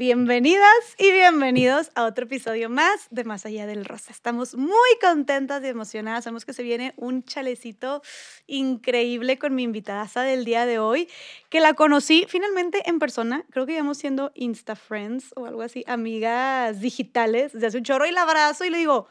Bienvenidas y bienvenidos a otro episodio más de Más Allá del Rosa. Estamos muy contentas y emocionadas. Sabemos que se viene un chalecito increíble con mi invitada del día de hoy, que la conocí finalmente en persona. Creo que íbamos siendo Insta Friends o algo así, amigas digitales desde hace un chorro y la abrazo y le digo,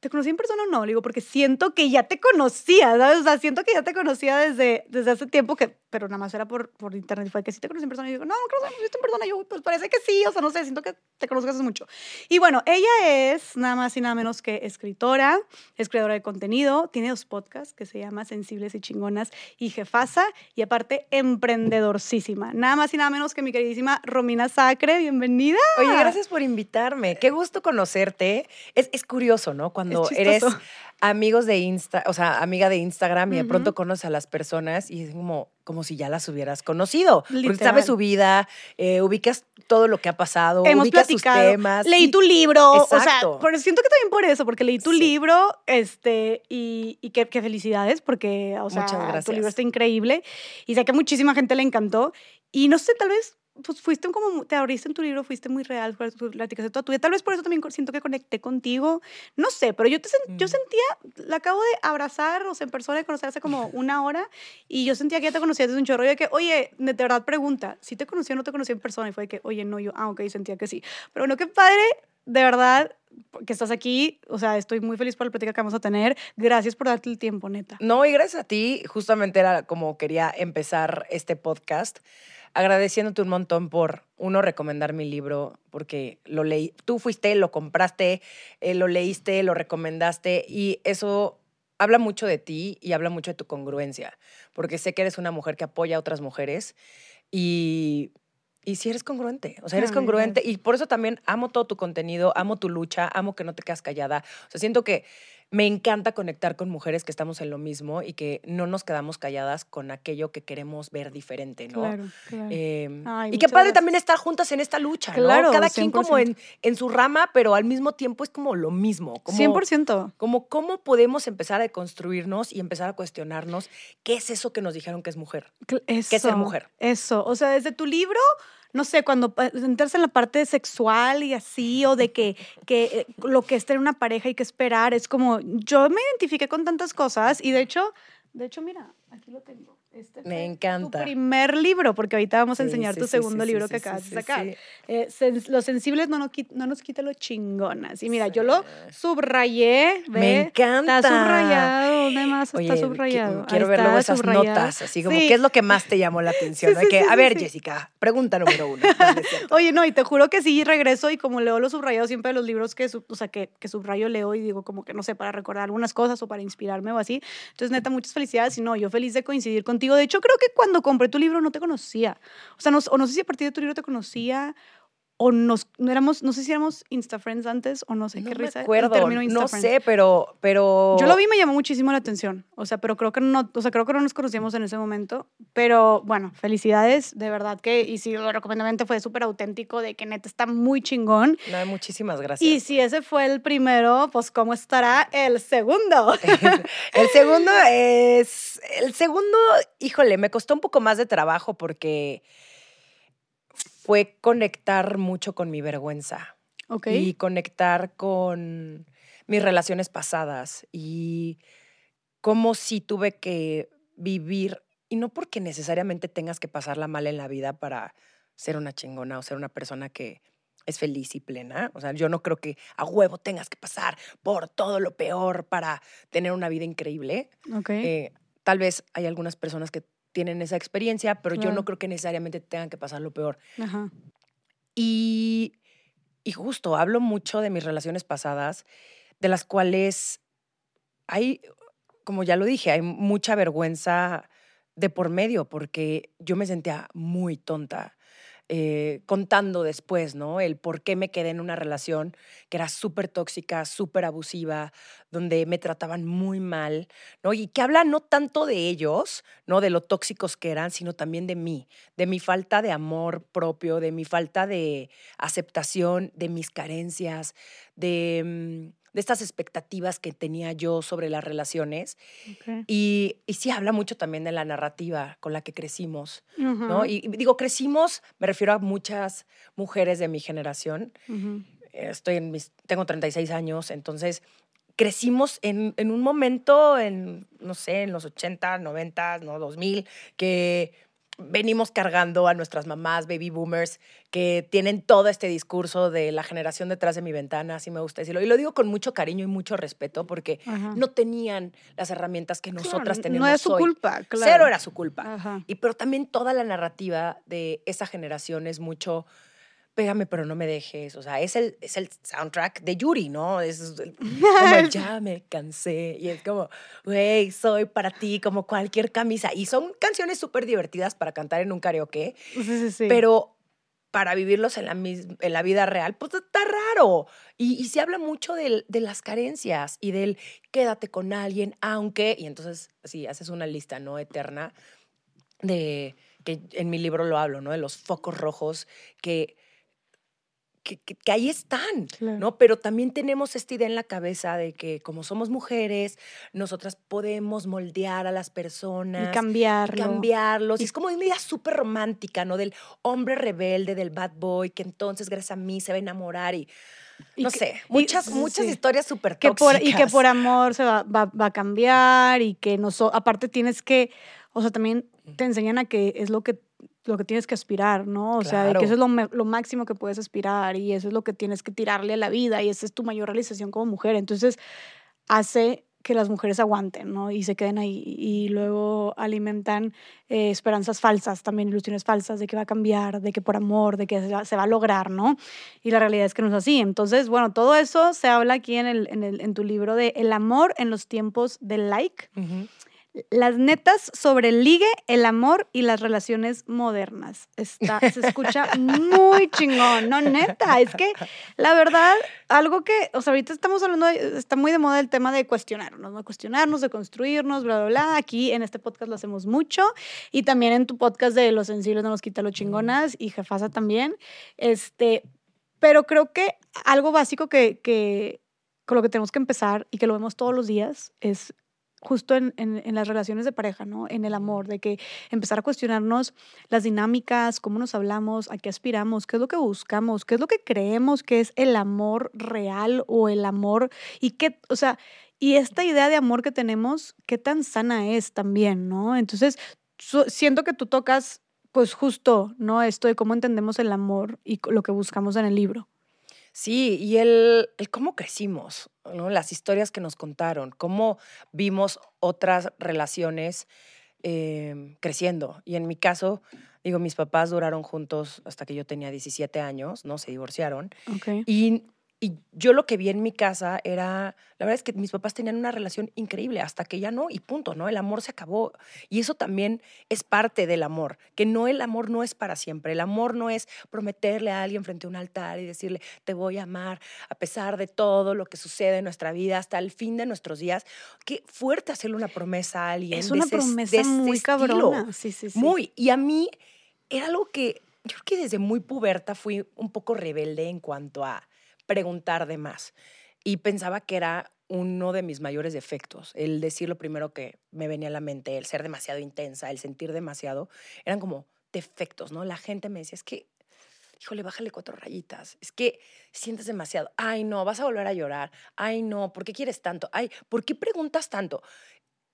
¿te conocí en persona o no? Le digo, porque siento que ya te conocía, ¿sabes? O sea, siento que ya te conocía desde, desde hace tiempo, que, pero nada más era por, por internet. Fue que sí te conocí en persona. Y yo digo, no, no visto en persona. Y yo, pues parece que sí, o sea, no sé, siento que te conozco hace mucho. Y bueno, ella es nada más y nada menos que escritora, es creadora de contenido, tiene dos podcasts que se llama Sensibles y Chingonas y Jefasa, y aparte emprendedorcísima. Nada más y nada menos que mi queridísima Romina Sacre, bienvenida. Oye, gracias por invitarme. Qué gusto conocerte. Es, es curioso, ¿no? Cuando cuando eres amigos de Insta, o sea, amiga de Instagram y de pronto conoces a las personas y es como, como si ya las hubieras conocido. Porque sabes su vida, eh, ubicas todo lo que ha pasado, Hemos ubicas platicado. sus temas. Leí tu libro, o sea, siento que también por eso, porque leí tu libro, este, y, y qué, felicidades, porque, o sea, tu libro está increíble y sé que a muchísima gente le encantó. Y no sé, tal vez pues fuiste como, te abriste en tu libro, fuiste muy real, platicaste toda tu vida. Tal vez por eso también siento que conecté contigo. No sé, pero yo, te, yo mm. sentía, la acabo de abrazar, o sea, en persona, de conocer hace como una hora, y yo sentía que ya te conocía desde un chorro. Y de que, oye, de verdad pregunta, si te conocí o no te conocí en persona? Y fue de que, oye, no, yo, ah, ok, sentía que sí. Pero bueno, qué padre, de verdad, que estás aquí. O sea, estoy muy feliz por la plática que vamos a tener. Gracias por darte el tiempo, neta. No, y gracias a ti. Justamente era como quería empezar este podcast agradeciéndote un montón por, uno, recomendar mi libro, porque lo leí, tú fuiste, lo compraste, eh, lo leíste, lo recomendaste, y eso habla mucho de ti y habla mucho de tu congruencia, porque sé que eres una mujer que apoya a otras mujeres y, y si eres congruente, o sea, eres congruente y por eso también amo todo tu contenido, amo tu lucha, amo que no te quedas callada, o sea, siento que me encanta conectar con mujeres que estamos en lo mismo y que no nos quedamos calladas con aquello que queremos ver diferente, ¿no? Claro, claro. Em, y qué padre también estar juntas en esta lucha, claro, ¿no? Cada quien como en, en, su rama, pero al mismo tiempo es como lo mismo. Como, 100%. Como cómo podemos empezar a deconstruirnos y empezar a cuestionarnos qué es eso que nos dijeron que es mujer. Eso, ¿Qué es ser mujer? Eso, o sea, desde tu libro no sé, cuando entrarse en la parte sexual y así, o de que, que eh, lo que es tener una pareja y que esperar, es como, yo me identifiqué con tantas cosas y de hecho, de hecho, mira, aquí lo tengo. Este Me encanta. Tu primer libro, porque ahorita vamos a enseñar tu segundo libro que acabas de sacar. Eh, los sensibles no nos, no nos quita lo chingonas. Y mira, yo lo subrayé. Me encanta. Está subrayado. ¿Dónde más está subrayado? Quiero ver luego esas notas, así como, ¿qué es lo que más te llamó la atención? que, a ver, Jessica, pregunta número uno. Oye, no, y te juro que sí, regreso y como leo los subrayados siempre de los libros que, o sea, que, que subrayo, leo y digo como que, no sé, para recordar algunas cosas o para inspirarme o así. Entonces, neta, muchas felicidades. Y no, yo feliz de coincidir con de hecho, creo que cuando compré tu libro no te conocía. O sea, no, o no sé si a partir de tu libro te conocía o nos, no éramos, no sé si éramos Insta Friends antes o no sé qué risa. Acuerdo, no sé, pero, pero. Yo lo vi y me llamó muchísimo la atención. O sea, pero creo que no, o sea, creo que no nos conocíamos en ese momento. Pero bueno, felicidades, de verdad que, y si lo recomendamente fue súper auténtico, de que neta está muy chingón. No, muchísimas gracias. Y si ese fue el primero, pues ¿cómo estará el segundo? el segundo es, el segundo, híjole, me costó un poco más de trabajo porque fue conectar mucho con mi vergüenza. Y conectar con mis relaciones pasadas y cómo sí tuve que vivir, y no porque necesariamente tengas que pasarla mal en la vida para ser una chingona o ser una persona que es feliz y plena. O sea, yo no creo que a huevo tengas que pasar por todo lo peor para tener una vida increíble. Eh, tal vez hay algunas personas que tienen esa experiencia, pero yo no creo que necesariamente tengan que pasar lo peor. Y, y justo, hablo mucho de mis relaciones pasadas, de las cuales hay, como ya lo dije, hay mucha vergüenza de por medio, porque yo me sentía muy tonta. Eh, contando después, ¿no? El por qué me quedé en una relación que era súper tóxica, súper abusiva, donde me trataban muy mal, ¿no? Y que habla no tanto de ellos, ¿no? De lo tóxicos que eran, sino también de mí, de mi falta de amor propio, de mi falta de aceptación, de mis carencias, de, mm, de estas expectativas que tenía yo sobre las relaciones. Y, y, sí habla mucho también de la narrativa con la que crecimos, ¿no? Y, digo, crecimos, me refiero a muchas mujeres de mi generación. Estoy en mis, tengo 36 años, entonces crecimos en, en, un momento, en, no sé, en los 80, 90, no, 2000, que venimos cargando a nuestras mamás, baby boomers, que tienen todo este discurso de la generación detrás de mi ventana, así me gusta decirlo. Y lo digo con mucho cariño y mucho respeto porque no tenían las herramientas que nosotras tenemos. No era su culpa, claro. Cero era su culpa. Y pero también toda la narrativa de esa generación es mucho pégame pero no me dejes. O sea, es el, es el soundtrack de Yuri, ¿no? Es como ya me cansé. Y es como, güey, soy para ti como cualquier camisa. Y son canciones súper divertidas para cantar en un karaoke. Sí, sí, sí. Pero para vivirlos en la, en la vida real, pues está raro. Y, y se habla mucho de las carencias y del quédate con alguien, aunque, y entonces, sí, haces una lista, ¿no? Eterna de, que en mi libro lo hablo, ¿no? De los focos rojos que que, ahí están, ¿no? Pero también tenemos esta idea en la cabeza de que como somos mujeres, nosotras podemos moldear a las personas. Y cambiarlo. cambiarlos. Y es como una idea súper romántica, ¿no? Del hombre rebelde, del bad boy, que entonces gracias a mí se va a enamorar y... no sé, muchas, muchas historias súper tóxicas. y que por amor se va, va, a cambiar y que no aparte tienes que, o sea, también te enseñan a que es lo que lo que tienes que aspirar, ¿no? O sea, de que eso es lo, lo, máximo que puedes aspirar y eso es lo que tienes que tirarle a la vida y esa es tu mayor realización como mujer. Entonces, hace que las mujeres aguanten, ¿no? Y se queden ahí y luego alimentan eh, esperanzas falsas, también ilusiones falsas de que va a cambiar, de que por amor, de que se va, a lograr, ¿no? Y la realidad es que no es así. Entonces, bueno, todo eso se habla aquí en, el, en, el, en tu libro de El amor en los tiempos del like las netas sobre el ligue, el amor y las relaciones modernas. Está, se escucha muy chingón, no neta. Es que la verdad, algo que, o sea, ahorita estamos hablando, está muy de moda el tema de cuestionarnos, ¿no? Cuestionarnos, de construirnos, bla, bla, bla. Aquí en este podcast lo hacemos mucho y también en tu podcast de Los sensibles no nos quita lo chingonas y Jefasa también. Este, pero creo que algo básico que, que con lo que tenemos que empezar y que lo vemos todos los días es justo en, en, las relaciones de pareja, ¿no? En el amor, de que empezar a cuestionarnos las dinámicas, cómo nos hablamos, a qué aspiramos, qué es lo que buscamos, qué es lo que creemos que es el amor real o el amor y qué, o sea, y esta idea de amor que tenemos, qué tan sana es también, ¿no? Entonces, siento que tú tocas, pues justo, ¿no? Esto de cómo entendemos el amor y lo que buscamos en el libro. Sí, y el, el cómo crecimos, ¿no? las historias que nos contaron, cómo vimos otras relaciones em, creciendo. Y en mi caso, digo, mis papás duraron juntos hasta que yo tenía 17 años, ¿no? Se divorciaron. Okay. Y y yo lo que vi en mi casa era, la verdad es que mis papás tenían una relación increíble hasta que ya no, y punto, ¿no? El amor se acabó. Y eso también es parte del amor, que no el amor no es para siempre. El amor no es prometerle a alguien frente a un altar y decirle, te voy a amar a pesar de todo lo que sucede en nuestra vida hasta el fin de nuestros días. Qué fuerte hacerle una promesa a alguien. Es una promesa muy cabrona. Sí, sí, sí. Muy. Y a mí era algo que yo creo que desde muy puberta fui un poco rebelde en cuanto a preguntar de más. Y pensaba que era uno de mis mayores defectos, el decir lo primero que me venía a la mente, el ser demasiado intensa, el sentir demasiado, eran como defectos, ¿no? La gente me decía, es que, híjole, bájale cuatro rayitas, es que sientes demasiado, ay, no, vas a volver a llorar, ay, no, ¿por qué quieres tanto? Ay, ¿por qué preguntas tanto?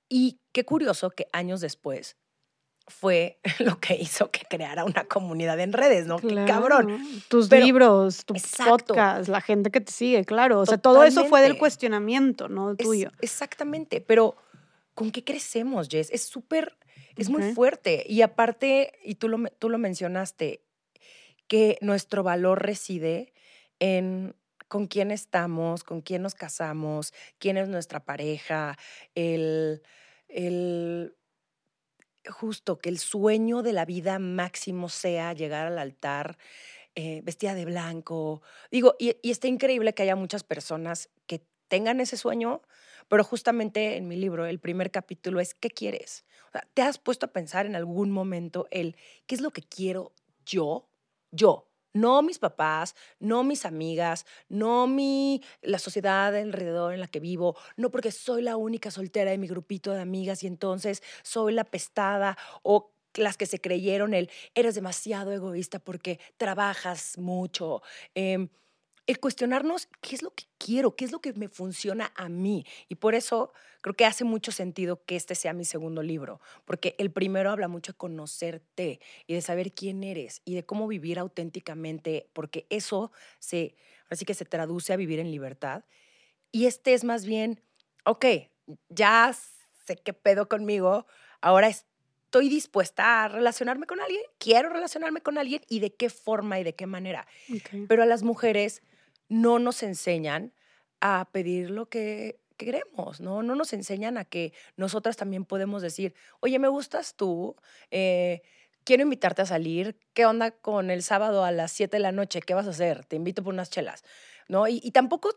Y qué curioso que años después fue lo que hizo que creara una comunidad en redes, ¿no? Qué cabrón. Tus libros, tus podcast, la gente que te sigue, claro. O sea, todo eso fue del cuestionamiento, ¿no? Tuyo. exactamente, pero ¿con qué crecemos, Jess? Es súper, es muy fuerte. Y aparte, y tú lo, tú lo mencionaste, que nuestro valor reside en con quién estamos, con quién nos casamos, quién es nuestra pareja, el, el justo que el sueño de la vida máximo sea llegar al altar eh, vestida de blanco. Digo, y, está increíble que haya muchas personas que tengan ese sueño, pero justamente en mi libro el primer capítulo es ¿qué quieres? ¿Te has puesto a pensar en algún momento el qué es lo que quiero yo? Yo, No mis papás, no mis amigas, no mi, la sociedad alrededor en la que vivo, no porque soy la única soltera de mi grupito de amigas y entonces soy la pestada o las que se creyeron el eres demasiado egoísta porque trabajas mucho. Em, el cuestionarnos qué es lo que quiero, qué es lo que me funciona a mí. Y por eso creo que hace mucho sentido que este sea mi segundo libro, porque el primero habla mucho de conocerte y de saber quién eres y de cómo vivir auténticamente, porque eso se, así que se traduce a vivir en libertad. Y este es más bien, ok, ya sé qué pedo conmigo, ahora estoy dispuesta a relacionarme con alguien, quiero relacionarme con alguien y de qué forma y de qué manera. Pero a las mujeres no nos enseñan a pedir lo que queremos, ¿no? No nos enseñan a que nosotras también podemos decir, oye, me gustas tú, eh, quiero invitarte a salir, ¿qué onda con el sábado a las 7 de la noche? ¿Qué vas a hacer? Te invito por unas chelas, ¿no? Y, tampoco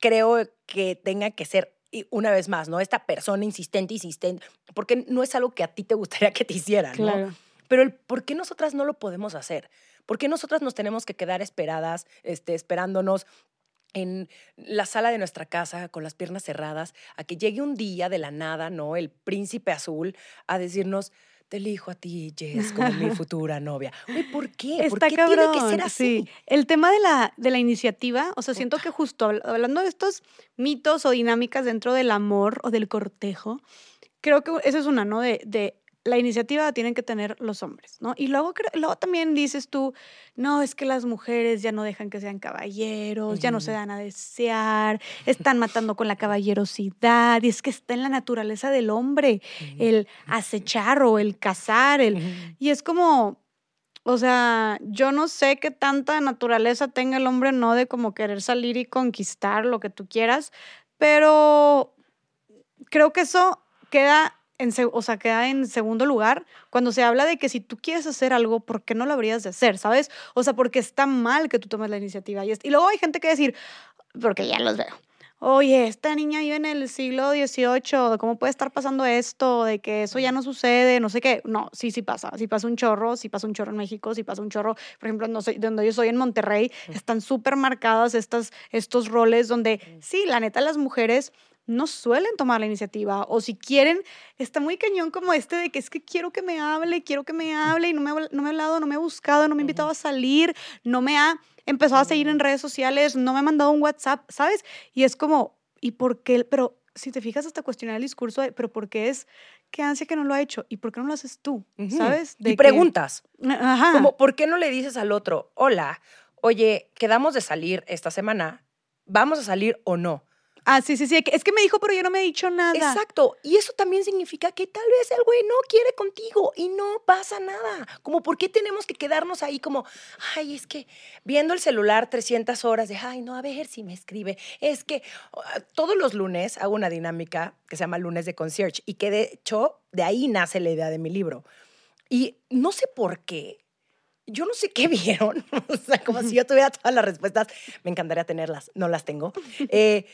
creo que tenga que ser una vez más, ¿no? Esta persona insistente, insistente, porque no es algo que a ti te gustaría que te hicieran, ¿no? Pero el por qué nosotras no lo podemos hacer. ¿Por qué nosotras nos tenemos que quedar esperadas, este, esperándonos en la sala de nuestra casa con las piernas cerradas a que llegue un día de la nada, ¿no? El príncipe azul a decirnos, te elijo a ti, Jess, como mi futura novia. ¿por qué? ¿Por qué tiene que ser así? Sí. El tema de la, de la iniciativa, o sea, siento que justo hablando de estos mitos o dinámicas dentro del amor o del cortejo, creo que esa es una, ¿no? De, de la iniciativa tienen que tener los hombres, ¿no? Y luego, luego también dices tú, no, es que las mujeres ya no dejan que sean caballeros, ya no se dan a desear, están matando con la caballerosidad, y es que está en la naturaleza del hombre el acechar o el cazar, el... Y es como, o sea, yo no sé qué tanta naturaleza tenga el hombre, no de como querer salir y conquistar lo que tú quieras, pero creo que eso queda o sea, queda en segundo lugar cuando se habla de que si tú quieres hacer algo, ¿por qué no lo habrías de hacer? ¿Sabes? O sea, porque está mal que tú tomes la iniciativa. Y, y luego hay gente que decir, porque ya los veo. Oye, esta niña vive en el siglo XVIII, ¿cómo puede estar pasando esto? De que eso ya no sucede, no sé qué. No, sí, sí pasa. Sí pasa un chorro, sí pasa un chorro en México, sí pasa un chorro. Por ejemplo, no donde yo soy en Monterrey, están súper marcadas estas, estos roles donde, sí, la neta, las mujeres no suelen tomar la iniciativa o si quieren, está muy cañón como este de que es que quiero que me hable, quiero que me hable y no me, no me ha hablado, no me ha buscado, no me ha invitado a salir, no me ha empezado a seguir en redes sociales, no me ha mandado un WhatsApp, ¿sabes? Y es como, ¿y por qué? Pero si te fijas hasta cuestionar el discurso, de, pero ¿por qué es? ¿Qué ansia que no lo ha hecho? ¿Y por qué no lo haces tú? ¿Sabes? y preguntas. Ajá. Como, ¿por qué no le dices al otro, hola, oye, quedamos de salir esta semana, ¿vamos a salir o no? Ah, sí, sí, sí. Es que me dijo, pero yo no me he dicho nada. Exacto. Y eso también significa que tal vez el güey no quiere contigo y no pasa nada. Como, ¿por qué tenemos que quedarnos ahí como, ay, es que viendo el celular 300 horas de, ay, no, a ver si me escribe. Es que ah, todos los lunes hago una dinámica que se llama lunes de concierge y que de hecho de ahí nace la idea de mi libro. Y no sé por qué, yo no sé qué vieron, o sea, como si yo tuviera todas las respuestas, me encantaría tenerlas, no las tengo. Eh,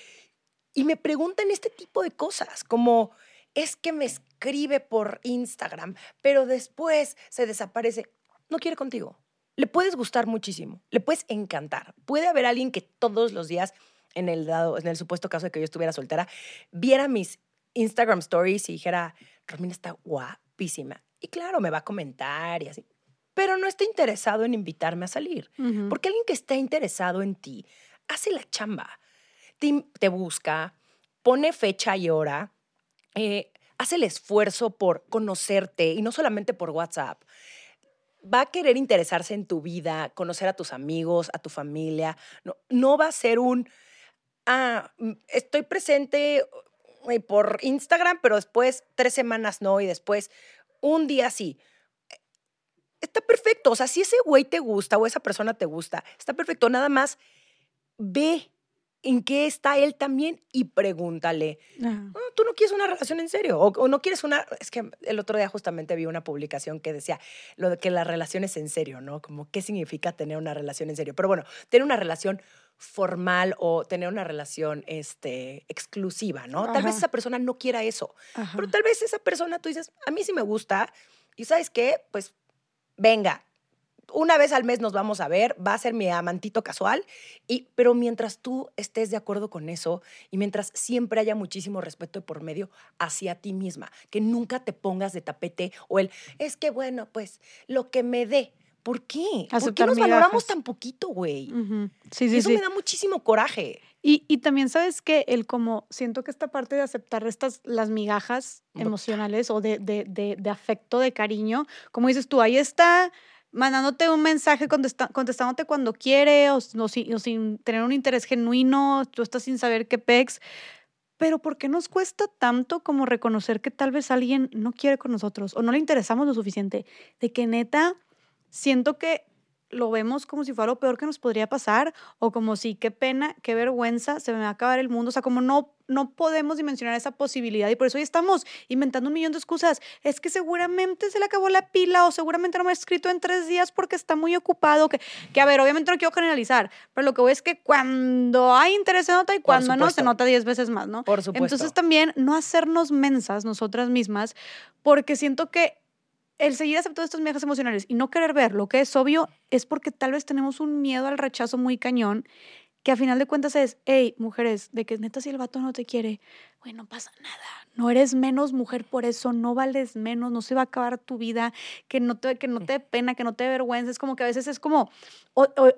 y me preguntan este tipo de cosas, como es que me escribe por Instagram, pero después se desaparece. No quiere contigo. Le puedes gustar muchísimo, le puedes encantar. Puede haber alguien que todos los días, en el, dado, en el supuesto caso de que yo estuviera soltera, viera mis Instagram stories y dijera, Romina está guapísima. Y claro, me va a comentar y así. Pero no está interesado en invitarme a salir. Porque alguien que está interesado en ti hace la chamba te, busca, pone fecha y hora, eh, hace el esfuerzo por conocerte y no solamente por WhatsApp. Va a querer interesarse en tu vida, conocer a tus amigos, a tu familia. No, no va a ser un, ah, mm, estoy presente eh, por Instagram, pero después tres semanas no y después un día sí. Está perfecto. O sea, si ese güey te gusta o esa persona te gusta, está perfecto. Nada más ve en qué está él también y pregúntale, ah, ¿tú no quieres una relación en serio? O, no quieres una... Es que el otro día justamente vi una publicación que decía lo de que la relación es en serio, ¿no? Como qué significa tener una relación en serio. Pero bueno, tener una relación formal o tener una relación este, exclusiva, ¿no? Tal vez esa persona no quiera eso, pero tal vez esa persona tú dices, a mí sí me gusta y sabes qué, pues venga, una vez al mes nos vamos a ver, va a ser mi amantito casual, y, pero mientras tú estés de acuerdo con eso y mientras siempre haya muchísimo respeto por medio hacia ti misma, que nunca te pongas de tapete o el, es que bueno, pues lo que me dé. ¿Por qué? ¿Por qué nos valoramos tan poquito, güey? sí, sí, eso me da muchísimo coraje. Y, y, también sabes que el como siento que esta parte de aceptar estas las migajas emocionales o de, de, de, de afecto, de cariño, como dices tú, ahí está mandándote un mensaje, contestándote cuando quiere o, sin, tener un interés genuino, tú estás sin saber qué pex. Pero ¿por qué nos cuesta tanto como reconocer que tal vez alguien no quiere con nosotros o no le interesamos lo suficiente? De que neta, siento que lo vemos como si fuera lo peor que nos podría pasar o como si qué pena, qué vergüenza, se me va a acabar el mundo. O sea, como no no podemos dimensionar esa posibilidad y por eso hoy estamos inventando un millón de excusas. Es que seguramente se le acabó la pila o seguramente no me ha escrito en tres días porque está muy ocupado. Que, que a ver, obviamente no quiero generalizar, pero lo que voy es que cuando hay interés se nota y cuando no se nota diez veces más, ¿no? Por supuesto. Entonces también no hacernos mensas nosotras mismas porque siento que el seguir aceptando estos viajes emocionales y no querer ver lo que es obvio es porque tal vez tenemos un miedo al rechazo muy cañón que a final de cuentas es, hey, mujeres, de que neta si el vato no te quiere, güey, no pasa nada, no eres menos mujer por eso, no vales menos, no se va a acabar tu vida, que no te, que no te dé pena, que no te vergüenza, es como que a veces es como,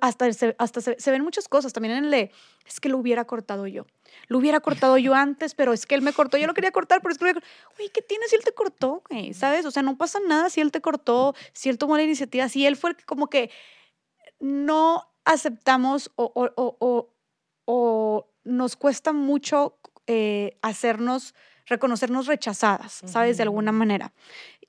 hasta, se, hasta se, ven muchas cosas, también en el de, es que lo hubiera cortado yo, lo hubiera cortado yo antes, pero es que él me cortó, yo lo quería cortar, pero es que Güey, ¿qué tienes si él te cortó, güey? ¿Sabes? O sea, no pasa nada si él te cortó, si él tomó la iniciativa, si él fue como que no aceptamos o, o, nos cuesta mucho eh, hacernos, reconocernos rechazadas, ¿sabes? De alguna manera.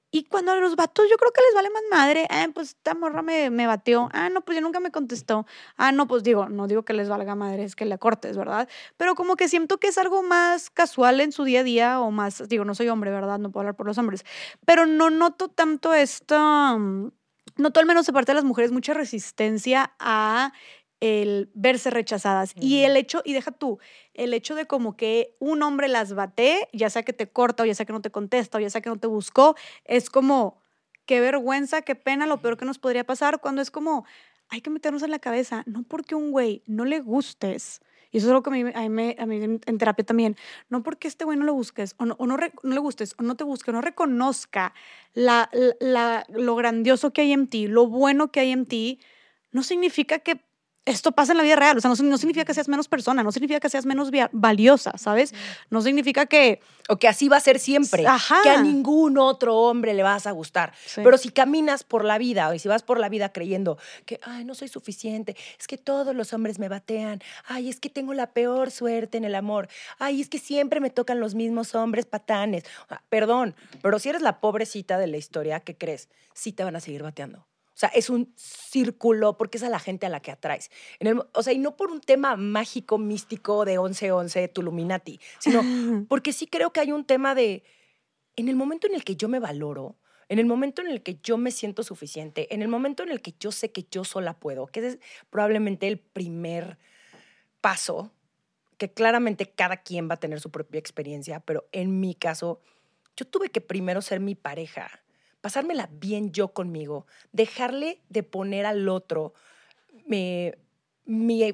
Y cuando a los vatos yo creo que les vale más madre, ah, pues esta morra me, me bateó, ah, no, pues yo nunca me contestó, ah, no, pues digo, no digo que les valga madre, es que le cortes, ¿verdad? Pero como que siento que es algo más casual en su día a día o más, digo, no soy hombre, ¿verdad? No puedo hablar por los hombres, pero no noto tanto esto mm, noto al menos de parte de las mujeres mucha resistencia a el verse rechazadas. Y el hecho, y deja tú, el hecho de como que un hombre las bate, ya sea que te corta o ya sea que no te contesta o ya sea que no te buscó, es como, qué vergüenza, qué pena, lo peor que nos podría pasar cuando es como, hay que meternos en la cabeza, no porque un güey no le gustes, y eso es algo que a mí, a mí, en terapia también. No porque este güey no lo busques, o no, o no, no, le gustes, o no te busque, no reconozca la, la, lo grandioso que hay en ti, lo bueno que hay en ti, no significa que esto pasa en la vida real. O sea, no, no, significa que seas menos persona, no significa que seas menos valiosa, ¿sabes? No significa que... O que así va a ser siempre. Ajá. Que a ningún otro hombre le vas a gustar. Pero si caminas por la vida o si vas por la vida creyendo que, ay, no soy suficiente, es que todos los hombres me batean, ay, es que tengo la peor suerte en el amor, ay, es que siempre me tocan los mismos hombres patanes. perdón, pero si eres la pobrecita de la historia, ¿qué crees? Sí te van a seguir bateando. O sea, es un círculo porque es a la gente a la que atraes. o sea, y no por un tema mágico, místico de 11-11, Tuluminati, sino porque sí creo que hay un tema de, en el momento en el que yo me valoro, en el momento en el que yo me siento suficiente, en el momento en el que yo sé que yo sola puedo, que es probablemente el primer paso, que claramente cada quien va a tener su propia experiencia, pero en mi caso, yo tuve que primero ser mi pareja pasármela bien yo conmigo, dejarle de poner al otro mi,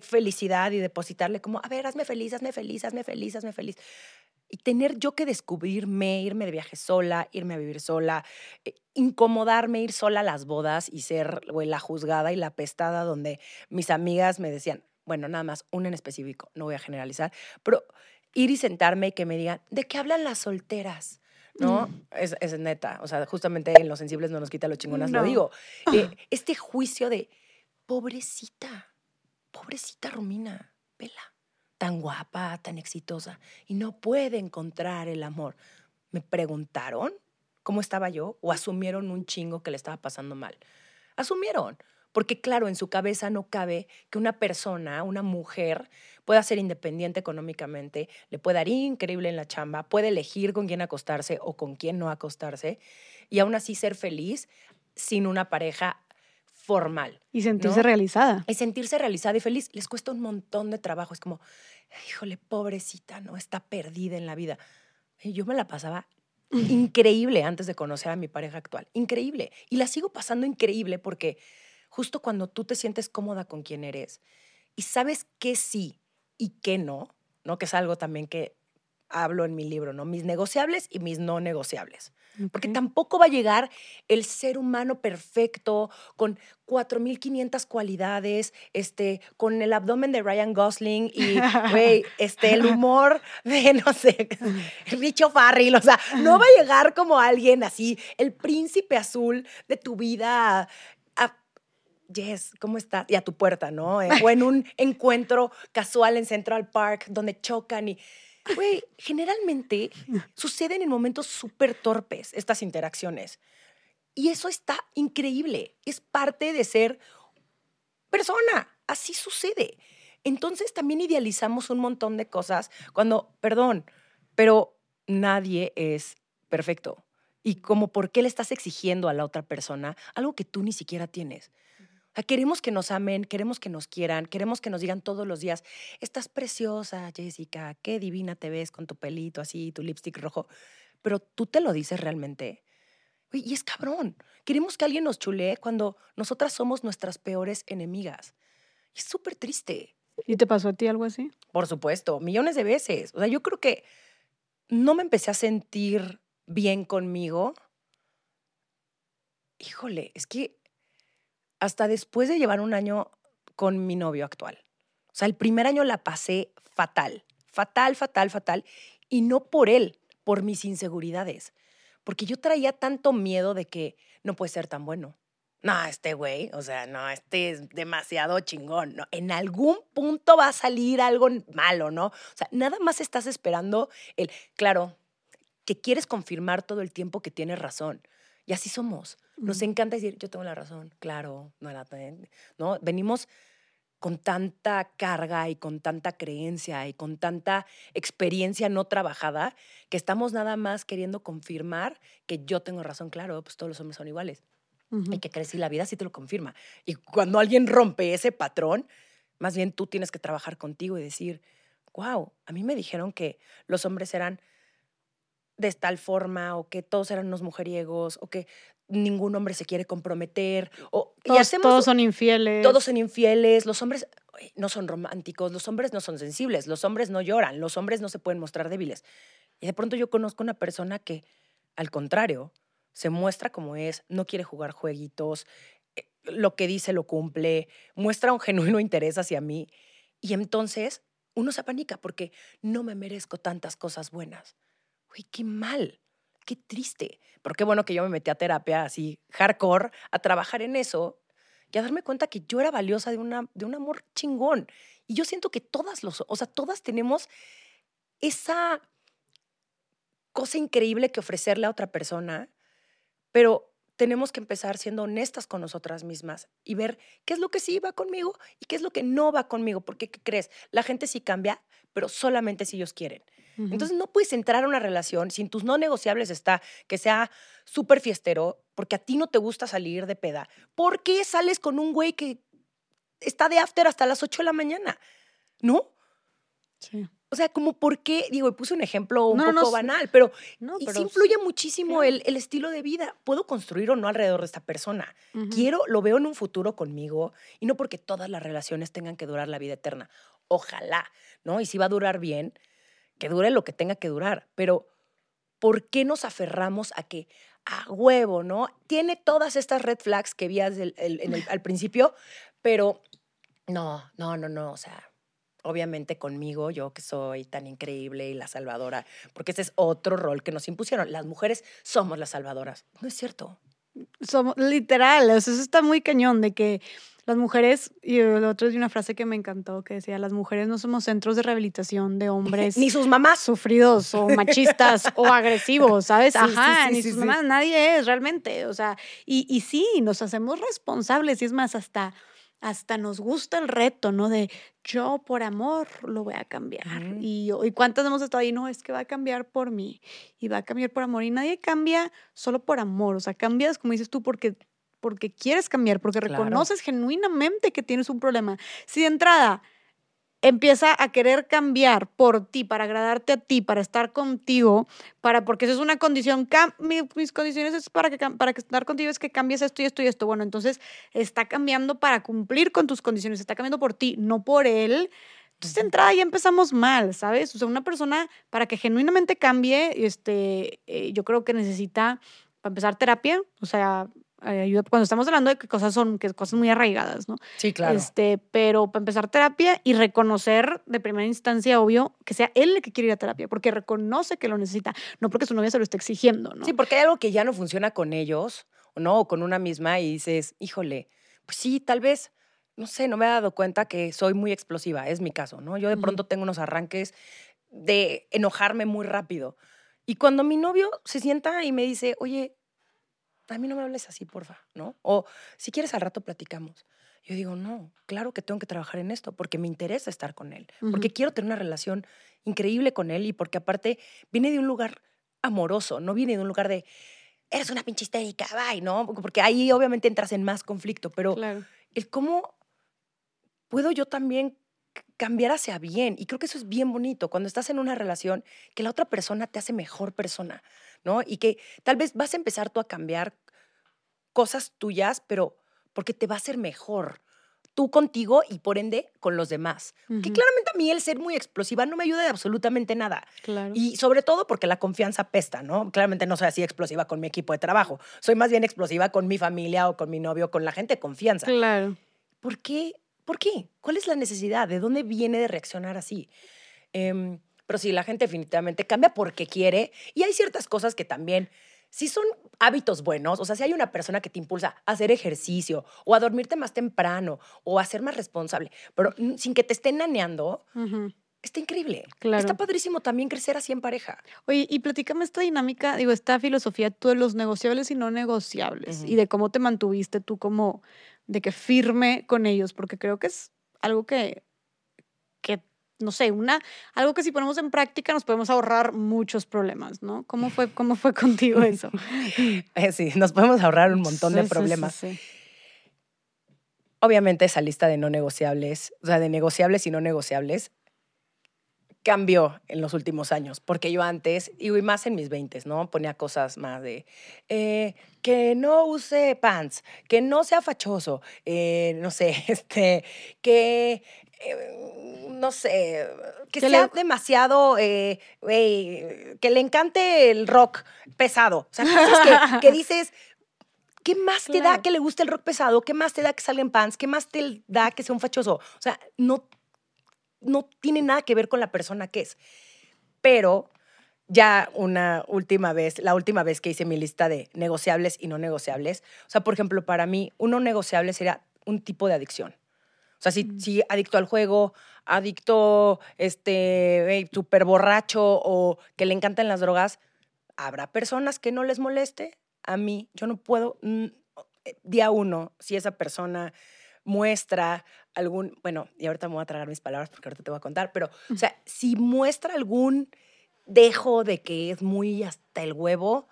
felicidad y depositarle como, a ver, hazme feliz, hazme feliz, hazme feliz, hazme feliz. Y tener yo que descubrirme, irme de viaje sola, irme a vivir sola, eh, incomodarme, ir sola a las bodas y ser la juzgada y la pestada donde mis amigas me decían, bueno, nada más, una en específico, no voy a generalizar, pero ir y sentarme y que me digan, ¿de qué hablan las solteras? ¿No? Es, es, neta. O sea, justamente en los sensibles no nos quita lo chingonas, lo digo. Eh, este juicio de, pobrecita, pobrecita Romina, vela, tan guapa, tan exitosa, y no puede encontrar el amor. ¿Me preguntaron cómo estaba yo o asumieron un chingo que le estaba pasando mal? Asumieron. Porque claro, en su cabeza no cabe que una persona, una mujer, pueda ser independiente económicamente, le puede dar increíble en la chamba, puede elegir con quién acostarse o con quién no acostarse y aún así ser feliz sin una pareja formal. Y sentirse realizada. Y sentirse realizada y feliz. Les cuesta un montón de trabajo. Es como, híjole, pobrecita, ¿no? Está perdida en la vida. Y yo me la pasaba increíble antes de conocer a mi pareja actual. Increíble. Y la sigo pasando increíble porque justo cuando tú te sientes cómoda con quien eres y sabes qué sí y qué no, ¿no? Que es algo también que hablo en mi libro, ¿no? Mis negociables y mis no negociables. Porque tampoco va a llegar el ser humano perfecto con 4.500 cualidades, este, con el abdomen de Ryan Gosling y, güey, este, el humor de, no sé, Richo Farrell. O sea, no va a llegar como alguien así, el príncipe azul de tu vida. Yes, ¿cómo estás? Y a tu puerta, ¿no? Eh, o en un encuentro casual en Central Park donde chocan y Güey, generalmente suceden en momentos súper torpes estas interacciones. Y eso está increíble. Es parte de ser persona. Así sucede. Entonces también idealizamos un montón de cosas cuando, perdón, pero nadie es perfecto. Y como por qué le estás exigiendo a la otra persona algo que tú ni siquiera tienes queremos que nos amen, queremos que nos quieran, queremos que nos digan todos los días, estás preciosa, Jessica, qué divina te ves con tu pelito así, tu lipstick rojo. Pero tú te lo dices realmente. Y es cabrón. Queremos que alguien nos chulee cuando nosotras somos nuestras peores enemigas. es súper triste. ¿Y te pasó a ti algo así? Por supuesto, millones de veces. O sea, yo creo que no me empecé a sentir bien conmigo. Híjole, es que hasta después de llevar un año con mi novio actual. O sea, el primer año la pasé fatal, fatal, fatal, fatal. Y no por él, por mis inseguridades. Porque yo traía tanto miedo de que no puede ser tan bueno. No, este güey, o sea, no, este es demasiado chingón. No, en algún punto va a salir algo malo, ¿no? O sea, nada más estás esperando el, claro, que quieres confirmar todo el tiempo que tienes razón. Y así somos. Nos encanta decir, yo tengo la razón, claro, no era ¿no? Venimos con tanta carga y con tanta creencia y con tanta experiencia no trabajada que estamos nada más queriendo confirmar que yo tengo razón, claro, pues todos los hombres son iguales. Y que crees y la vida sí te lo confirma. Y cuando alguien rompe ese patrón, más bien tú tienes que trabajar contigo y decir, wow, a mí me dijeron que los hombres eran de tal forma o que todos eran unos mujeriegos o que ningún hombre se quiere comprometer. O, todos, todos son infieles. Todos son infieles. Los hombres no son románticos, los hombres no son sensibles, los hombres no lloran, los hombres no se pueden mostrar débiles. Y de pronto yo conozco una persona que, al contrario, se muestra como es, no quiere jugar jueguitos, eh, lo que dice lo cumple, muestra un genuino interés hacia mí. Y entonces uno se apanica porque no me merezco tantas cosas buenas. Uy, qué mal qué triste. Pero qué bueno que yo me metí a terapia así, hardcore, a trabajar en eso y a darme cuenta que yo era valiosa de, una, de un amor chingón. Y yo siento que todas los, o sea, todas tenemos esa cosa increíble que ofrecerle a otra persona, pero tenemos que empezar siendo honestas con nosotras mismas y ver qué es lo que sí va conmigo y qué es lo que no va conmigo. Porque, ¿qué crees? La gente sí cambia, pero solamente si ellos quieren. Entonces no puedes entrar a una relación sin tus no negociables está que sea súper fiestero, porque a ti no te gusta salir de peda. ¿Por qué sales con un güey que está de after hasta las 8 de la mañana? ¿No? Sí. O sea, como por qué, digo, puse un ejemplo un poco banal, pero, y sí influye muchísimo el, el, estilo de vida. Puedo construir o no alrededor de esta persona. Quiero, lo veo en un futuro conmigo y no porque todas las relaciones tengan que durar la vida eterna. Ojalá, ¿no? Y si va a durar bien, que dure lo que tenga que durar, pero ¿por qué nos aferramos a que a huevo, ¿no? Tiene todas estas red flags que vías al principio, pero no, no, no, no, o sea, obviamente conmigo, yo que soy tan increíble y la salvadora, porque ese es otro rol que nos impusieron. Las mujeres somos las salvadoras. No es cierto. Somos literal, eso está muy cañón de que las mujeres, y el otro es una frase que me encantó, que decía, las mujeres no somos centros de rehabilitación de hombres. ni sus mamás. Sufridos o machistas o agresivos, ¿sabes? Ajá, ni sus mamás, nadie es realmente. O sea, y, y sí, nos hacemos responsables y es más, hasta hasta nos gusta el reto, ¿no? De yo por amor lo voy a cambiar. y, y cuántas hemos estado ahí, no, es que va a cambiar por mí y va a cambiar por amor. Y nadie cambia solo por amor, o sea, cambias, como dices tú, porque porque quieres cambiar, porque reconoces genuinamente que tienes un problema. Si de entrada empieza a querer cambiar por ti, para agradarte a ti, para estar contigo, para porque eso es una condición, mis condiciones es para que para que estar contigo es que cambies esto y esto y esto. Bueno, entonces está cambiando para cumplir con tus condiciones, está cambiando por ti, no por él. Entonces, de entrada ya empezamos mal, ¿sabes? O sea, una persona para que genuinamente cambie, este, eh, yo creo que necesita, para empezar, terapia, o sea, ayuda cuando estamos hablando de que cosas son que cosas muy arraigadas, ¿no? Sí, claro. Este, pero para empezar terapia y reconocer de primera instancia, obvio, que sea él el que quiere ir a terapia, porque reconoce que lo necesita, no porque su novia se lo esté exigiendo, ¿no? Sí, porque hay algo que ya no funciona con ellos, no, o con una misma y dices, híjole, pues sí, tal vez, no sé, no me he dado cuenta que soy muy explosiva, es mi caso, ¿no? Yo de pronto tengo unos arranques de enojarme muy rápido. Y cuando mi novio se sienta y me dice, oye, a mí no me hables así, porfa, ¿no? O si quieres al rato platicamos. Yo digo, no, claro que tengo que trabajar en esto porque me interesa estar con él, porque quiero tener una relación increíble con él y porque aparte viene de un lugar amoroso, no viene de un lugar de, eres una pinche histérica, bye, ¿no? Porque ahí obviamente entras en más conflicto, pero el cómo puedo yo también cambiar hacia bien. Y creo que eso es bien bonito, cuando estás en una relación, que la otra persona te hace mejor persona, ¿no? Y que tal vez vas a empezar tú a cambiar cosas tuyas, pero porque te va a hacer mejor tú contigo y por ende con los demás. Que claramente a mí el ser muy explosiva no me ayuda de absolutamente nada. Y sobre todo porque la confianza pesta, ¿no? Claramente no soy así explosiva con mi equipo de trabajo. Soy más bien explosiva con mi familia o con mi novio, con la gente de confianza. Claro. ¿Por qué? ¿Por qué? ¿Cuál es la necesidad? ¿De dónde viene de reaccionar así? Em, pero sí, la gente definitivamente cambia porque quiere y hay ciertas cosas que también si son hábitos buenos, o sea, si hay una persona que te impulsa a hacer ejercicio o a dormirte más temprano o a ser más responsable, pero sin que te estén naneando, está increíble. Está padrísimo también crecer así en pareja. Oye, y platícame esta dinámica, digo, esta filosofía tú de los negociables y no negociables y de cómo te mantuviste tú como de que firme con ellos, porque creo que es algo que no sé, una, algo que si ponemos en práctica nos podemos ahorrar muchos problemas, ¿no? ¿Cómo fue, cómo fue contigo eso? Eh, sí, nos podemos ahorrar un montón de problemas. Obviamente esa lista de no negociables, o sea, de negociables y no negociables, cambió en los últimos años, porque yo antes, y más en mis 20, ¿no? Ponía cosas más de eh, que no use pants, que no sea fachoso, eh, no sé, este, que eh, no sé, que sea demasiado, eh, que le encante el rock pesado. O sea, cosas que, dices, ¿qué más te da que le guste el rock pesado? ¿Qué más te da que salga en pants? ¿Qué más te da que sea un fachoso? O sea, no, no tiene nada que ver con la persona que es. Pero ya una última vez, la última vez que hice mi lista de negociables y no negociables, o sea, por ejemplo, para mí, uno negociable sería un tipo de adicción. O sea, si, adicto al juego, adicto, este, súper borracho o que le encantan las drogas, habrá personas que no les moleste. A mí, yo no puedo, mm, eh, día uno, si esa persona muestra algún, bueno, y ahorita me voy a tragar mis palabras porque ahorita te voy a contar, pero, o sea, si muestra algún dejo de que es muy hasta el huevo,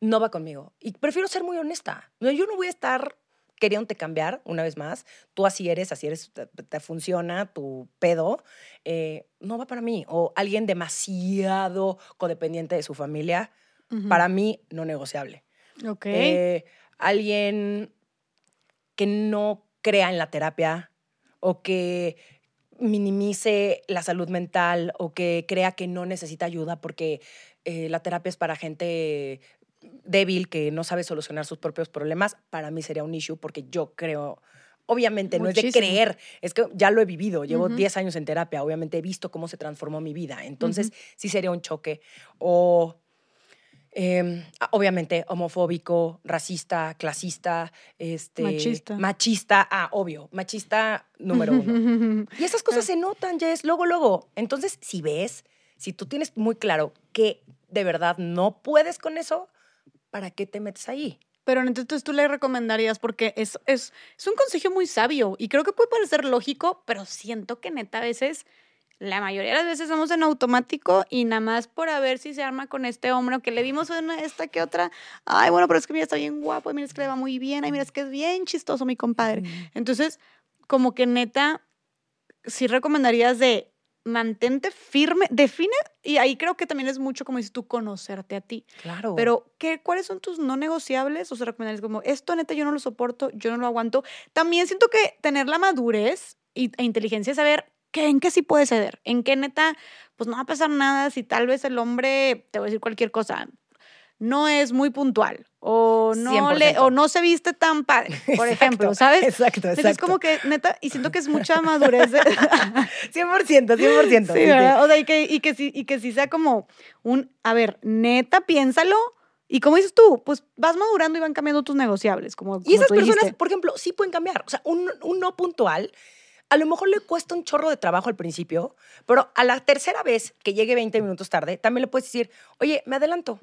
no va conmigo. Y prefiero ser muy honesta. Yo no voy a estar queriéndote cambiar, una vez más, tú así eres, así eres, te, funciona tu pedo, eh, no va para mí. O alguien demasiado codependiente de su familia, para mí no negociable. Ok. Eh, alguien que no crea en la terapia o que minimice la salud mental o que crea que no necesita ayuda porque eh, la terapia es para gente débil que no sabe solucionar sus propios problemas, para mí sería un issue porque yo creo, obviamente no es de creer, es que ya lo he vivido, llevo 10 años en terapia, obviamente he visto cómo se transformó mi vida, entonces sí sería un choque. O em, obviamente homofóbico, racista, clasista, este, machista. Machista, ah, obvio, machista número uno. y esas cosas se notan, Jess, luego, luego. Entonces, si ves, si tú tienes muy claro que de verdad no puedes con eso, ¿para qué te metes ahí? Pero entonces tú le recomendarías, porque es, es, es un consejo muy sabio y creo que puede parecer lógico, pero siento que neta a veces, la mayoría de las veces vamos en automático y nada más por a ver si se arma con este hombre, o que le dimos una esta que otra, ay, bueno, pero es que mira, está bien guapo, y mira, es que le va muy bien, ay, mira, es que es bien chistoso mi compadre. Entonces, como que neta, sí recomendarías de mantente firme, define, y ahí creo que también es mucho, como dices tú, conocerte a ti. Claro. Pero, ¿qué, ¿cuáles son tus no negociables? O sea, recomendarías como, esto neta yo no lo soporto, yo no lo aguanto. También siento que tener la madurez e inteligencia es saber qué, en qué sí puede ceder, en qué neta, pues no va a pasar nada si tal vez el hombre, te voy a decir cualquier cosa, no es muy puntual o no, le, o no se viste tan padre, por ejemplo, ¿sabes? Exacto, exacto. es como que, neta, y siento que es mucha madurez. 100%, 100%. Sí. O sea, y que, y, que sí, y que sí sea como un, a ver, neta, piénsalo. Y como dices tú, pues vas madurando y van cambiando tus negociables. Como, y esas personas, por ejemplo, sí pueden cambiar. O sea, un, un no puntual a lo mejor le cuesta un chorro de trabajo al principio, pero a la tercera vez que llegue 20 minutos tarde, también le puedes decir, oye, me adelanto,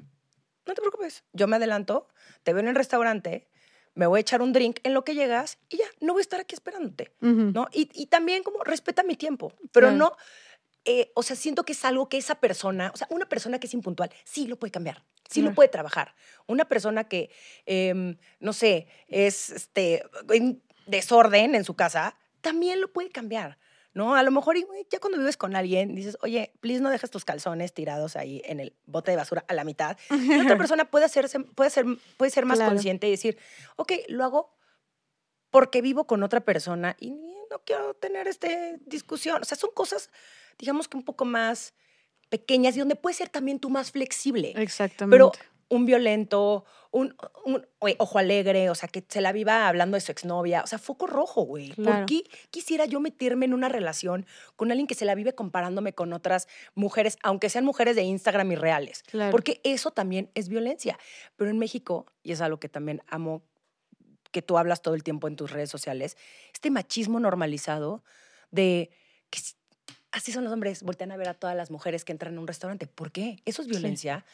no te preocupes, yo me adelanto, te veo en el restaurante, me voy a echar un drink en lo que llegas y ya, no voy a estar aquí esperándote, ¿no? Y, también como respeta mi tiempo, pero no, eh, o sea, siento que es algo que esa persona, o sea, una persona que es impuntual, sí lo puede cambiar, sí lo puede trabajar. Una persona que, em, no sé, es este, en desorden en su casa, también lo puede cambiar. ¿No? A lo mejor ya cuando vives con alguien dices, oye, please no dejes tus calzones tirados ahí en el bote de basura a la mitad. Y otra persona puede, hacerse, puede, ser, puede ser más consciente y decir, ok, lo hago porque vivo con otra persona y no quiero tener esta discusión. O sea, son cosas, digamos que un poco más pequeñas y donde puedes ser también tú más flexible. Exactamente. Pero un violento, un, ojo alegre, o sea, que se la viva hablando de su exnovia. O sea, foco rojo, güey. ¿Por qué quisiera yo meterme en una relación con alguien que se la vive comparándome con otras mujeres, aunque sean mujeres de Instagram y reales? Porque eso también es violencia. Pero en México, y es algo que también amo que tú hablas todo el tiempo en tus redes sociales, este machismo normalizado de que así son los hombres, voltean a ver a todas las mujeres que entran a un restaurante. ¿Por qué? Eso es violencia.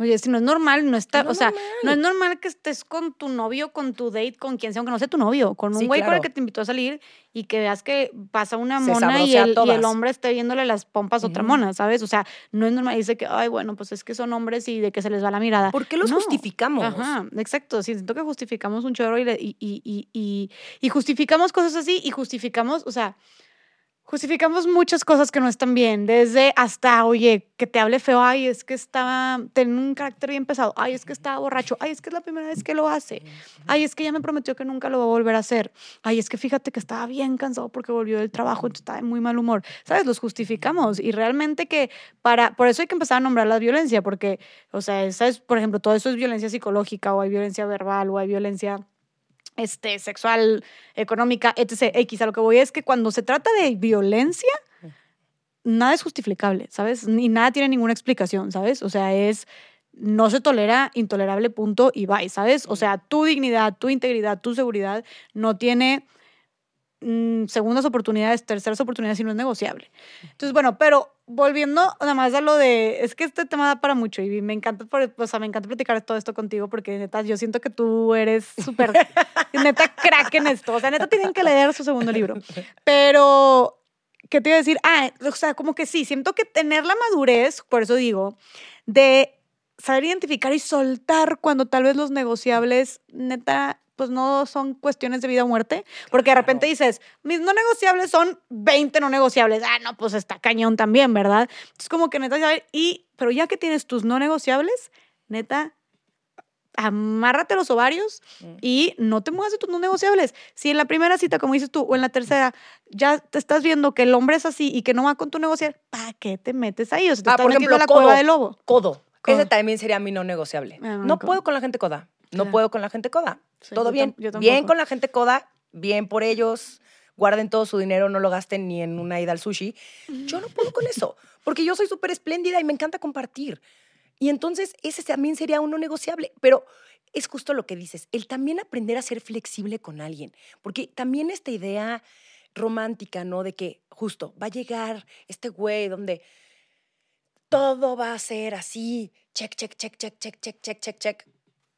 Oye, si no es normal, no está, o sea, no es normal que estés con tu novio, con tu date, con quien sea, aunque no sea tu novio, con un güey con el que te invitó a salir y que veas que pasa una mona y el, y el, hombre esté viéndole las pompas a otra mona, ¿sabes? O sea, no es normal. Dice que, ay, bueno, pues es que son hombres y de que se les va la mirada. ¿Por qué los justificamos? Ajá, exacto. siento que justificamos un chorro y, y, y, y, y justificamos cosas así y justificamos, o sea, justificamos muchas cosas que no están bien, desde hasta, oye, que te hable feo, ay, es que estaba, tiene un carácter bien pesado, ay, es que estaba borracho, ay, es que es la primera vez que lo hace, ay, es que ya me prometió que nunca lo va a volver a hacer, ay, es que fíjate que estaba bien cansado porque volvió del trabajo, entonces estaba en muy mal humor, ¿sabes? Los justificamos y realmente que para, por eso hay que empezar a nombrar la violencia, porque, o sea, ¿sabes? Por ejemplo, todo eso es violencia psicológica o hay violencia verbal o hay violencia este, sexual, económica, etc. X. A lo que voy es que cuando se trata de violencia, nada es justificable, ¿sabes? Ni nada tiene ninguna explicación, ¿sabes? O sea, es no se tolera, intolerable, punto y bye, ¿sabes? O sea, tu dignidad, tu integridad, tu seguridad no tiene Mm, segundas oportunidades, terceras oportunidades y no es negociable. Entonces, bueno, pero volviendo nada más a lo de, es que este tema da para mucho y me encanta, o sea, me encanta platicar todo esto contigo porque neta, yo siento que tú eres súper, neta, crack en esto. O sea, neta, tienen que leer su segundo libro. Pero, ¿qué te iba a decir? Ah, o sea, como que sí, siento que tener la madurez, por eso digo, de saber identificar y soltar cuando tal vez los negociables, neta, pues no son cuestiones de vida o muerte, porque de repente dices, mis no negociables son 20 no negociables. Ah, no, pues está cañón también, ¿verdad? Es como que neta, y, pero ya que tienes tus no negociables, neta, amárrate los ovarios y no te muevas de tus no negociables. Si en la primera cita, como dices tú, o en la tercera, ya te estás viendo que el hombre es así y que no va con tu negociar, ¿para qué te metes ahí? O sea, te ah, por ejemplo, la cueva del lobo. Codo. Ese también sería mi no negociable. Ah, no puedo con la gente coda. No puedo con la gente coda. Todo bien. bien con la gente coda, bien por ellos. Guarden todo su dinero, no lo gasten ni en una ida al sushi. Yo no puedo con eso, porque yo soy súper espléndida y me encanta compartir. Y entonces ese también sería uno negociable. Pero es justo lo que dices, el también aprender a ser flexible con alguien. Porque también esta idea romántica, ¿no? De que justo va a llegar este güey donde todo va a ser así, check, check, check, check, check, check, check, check, check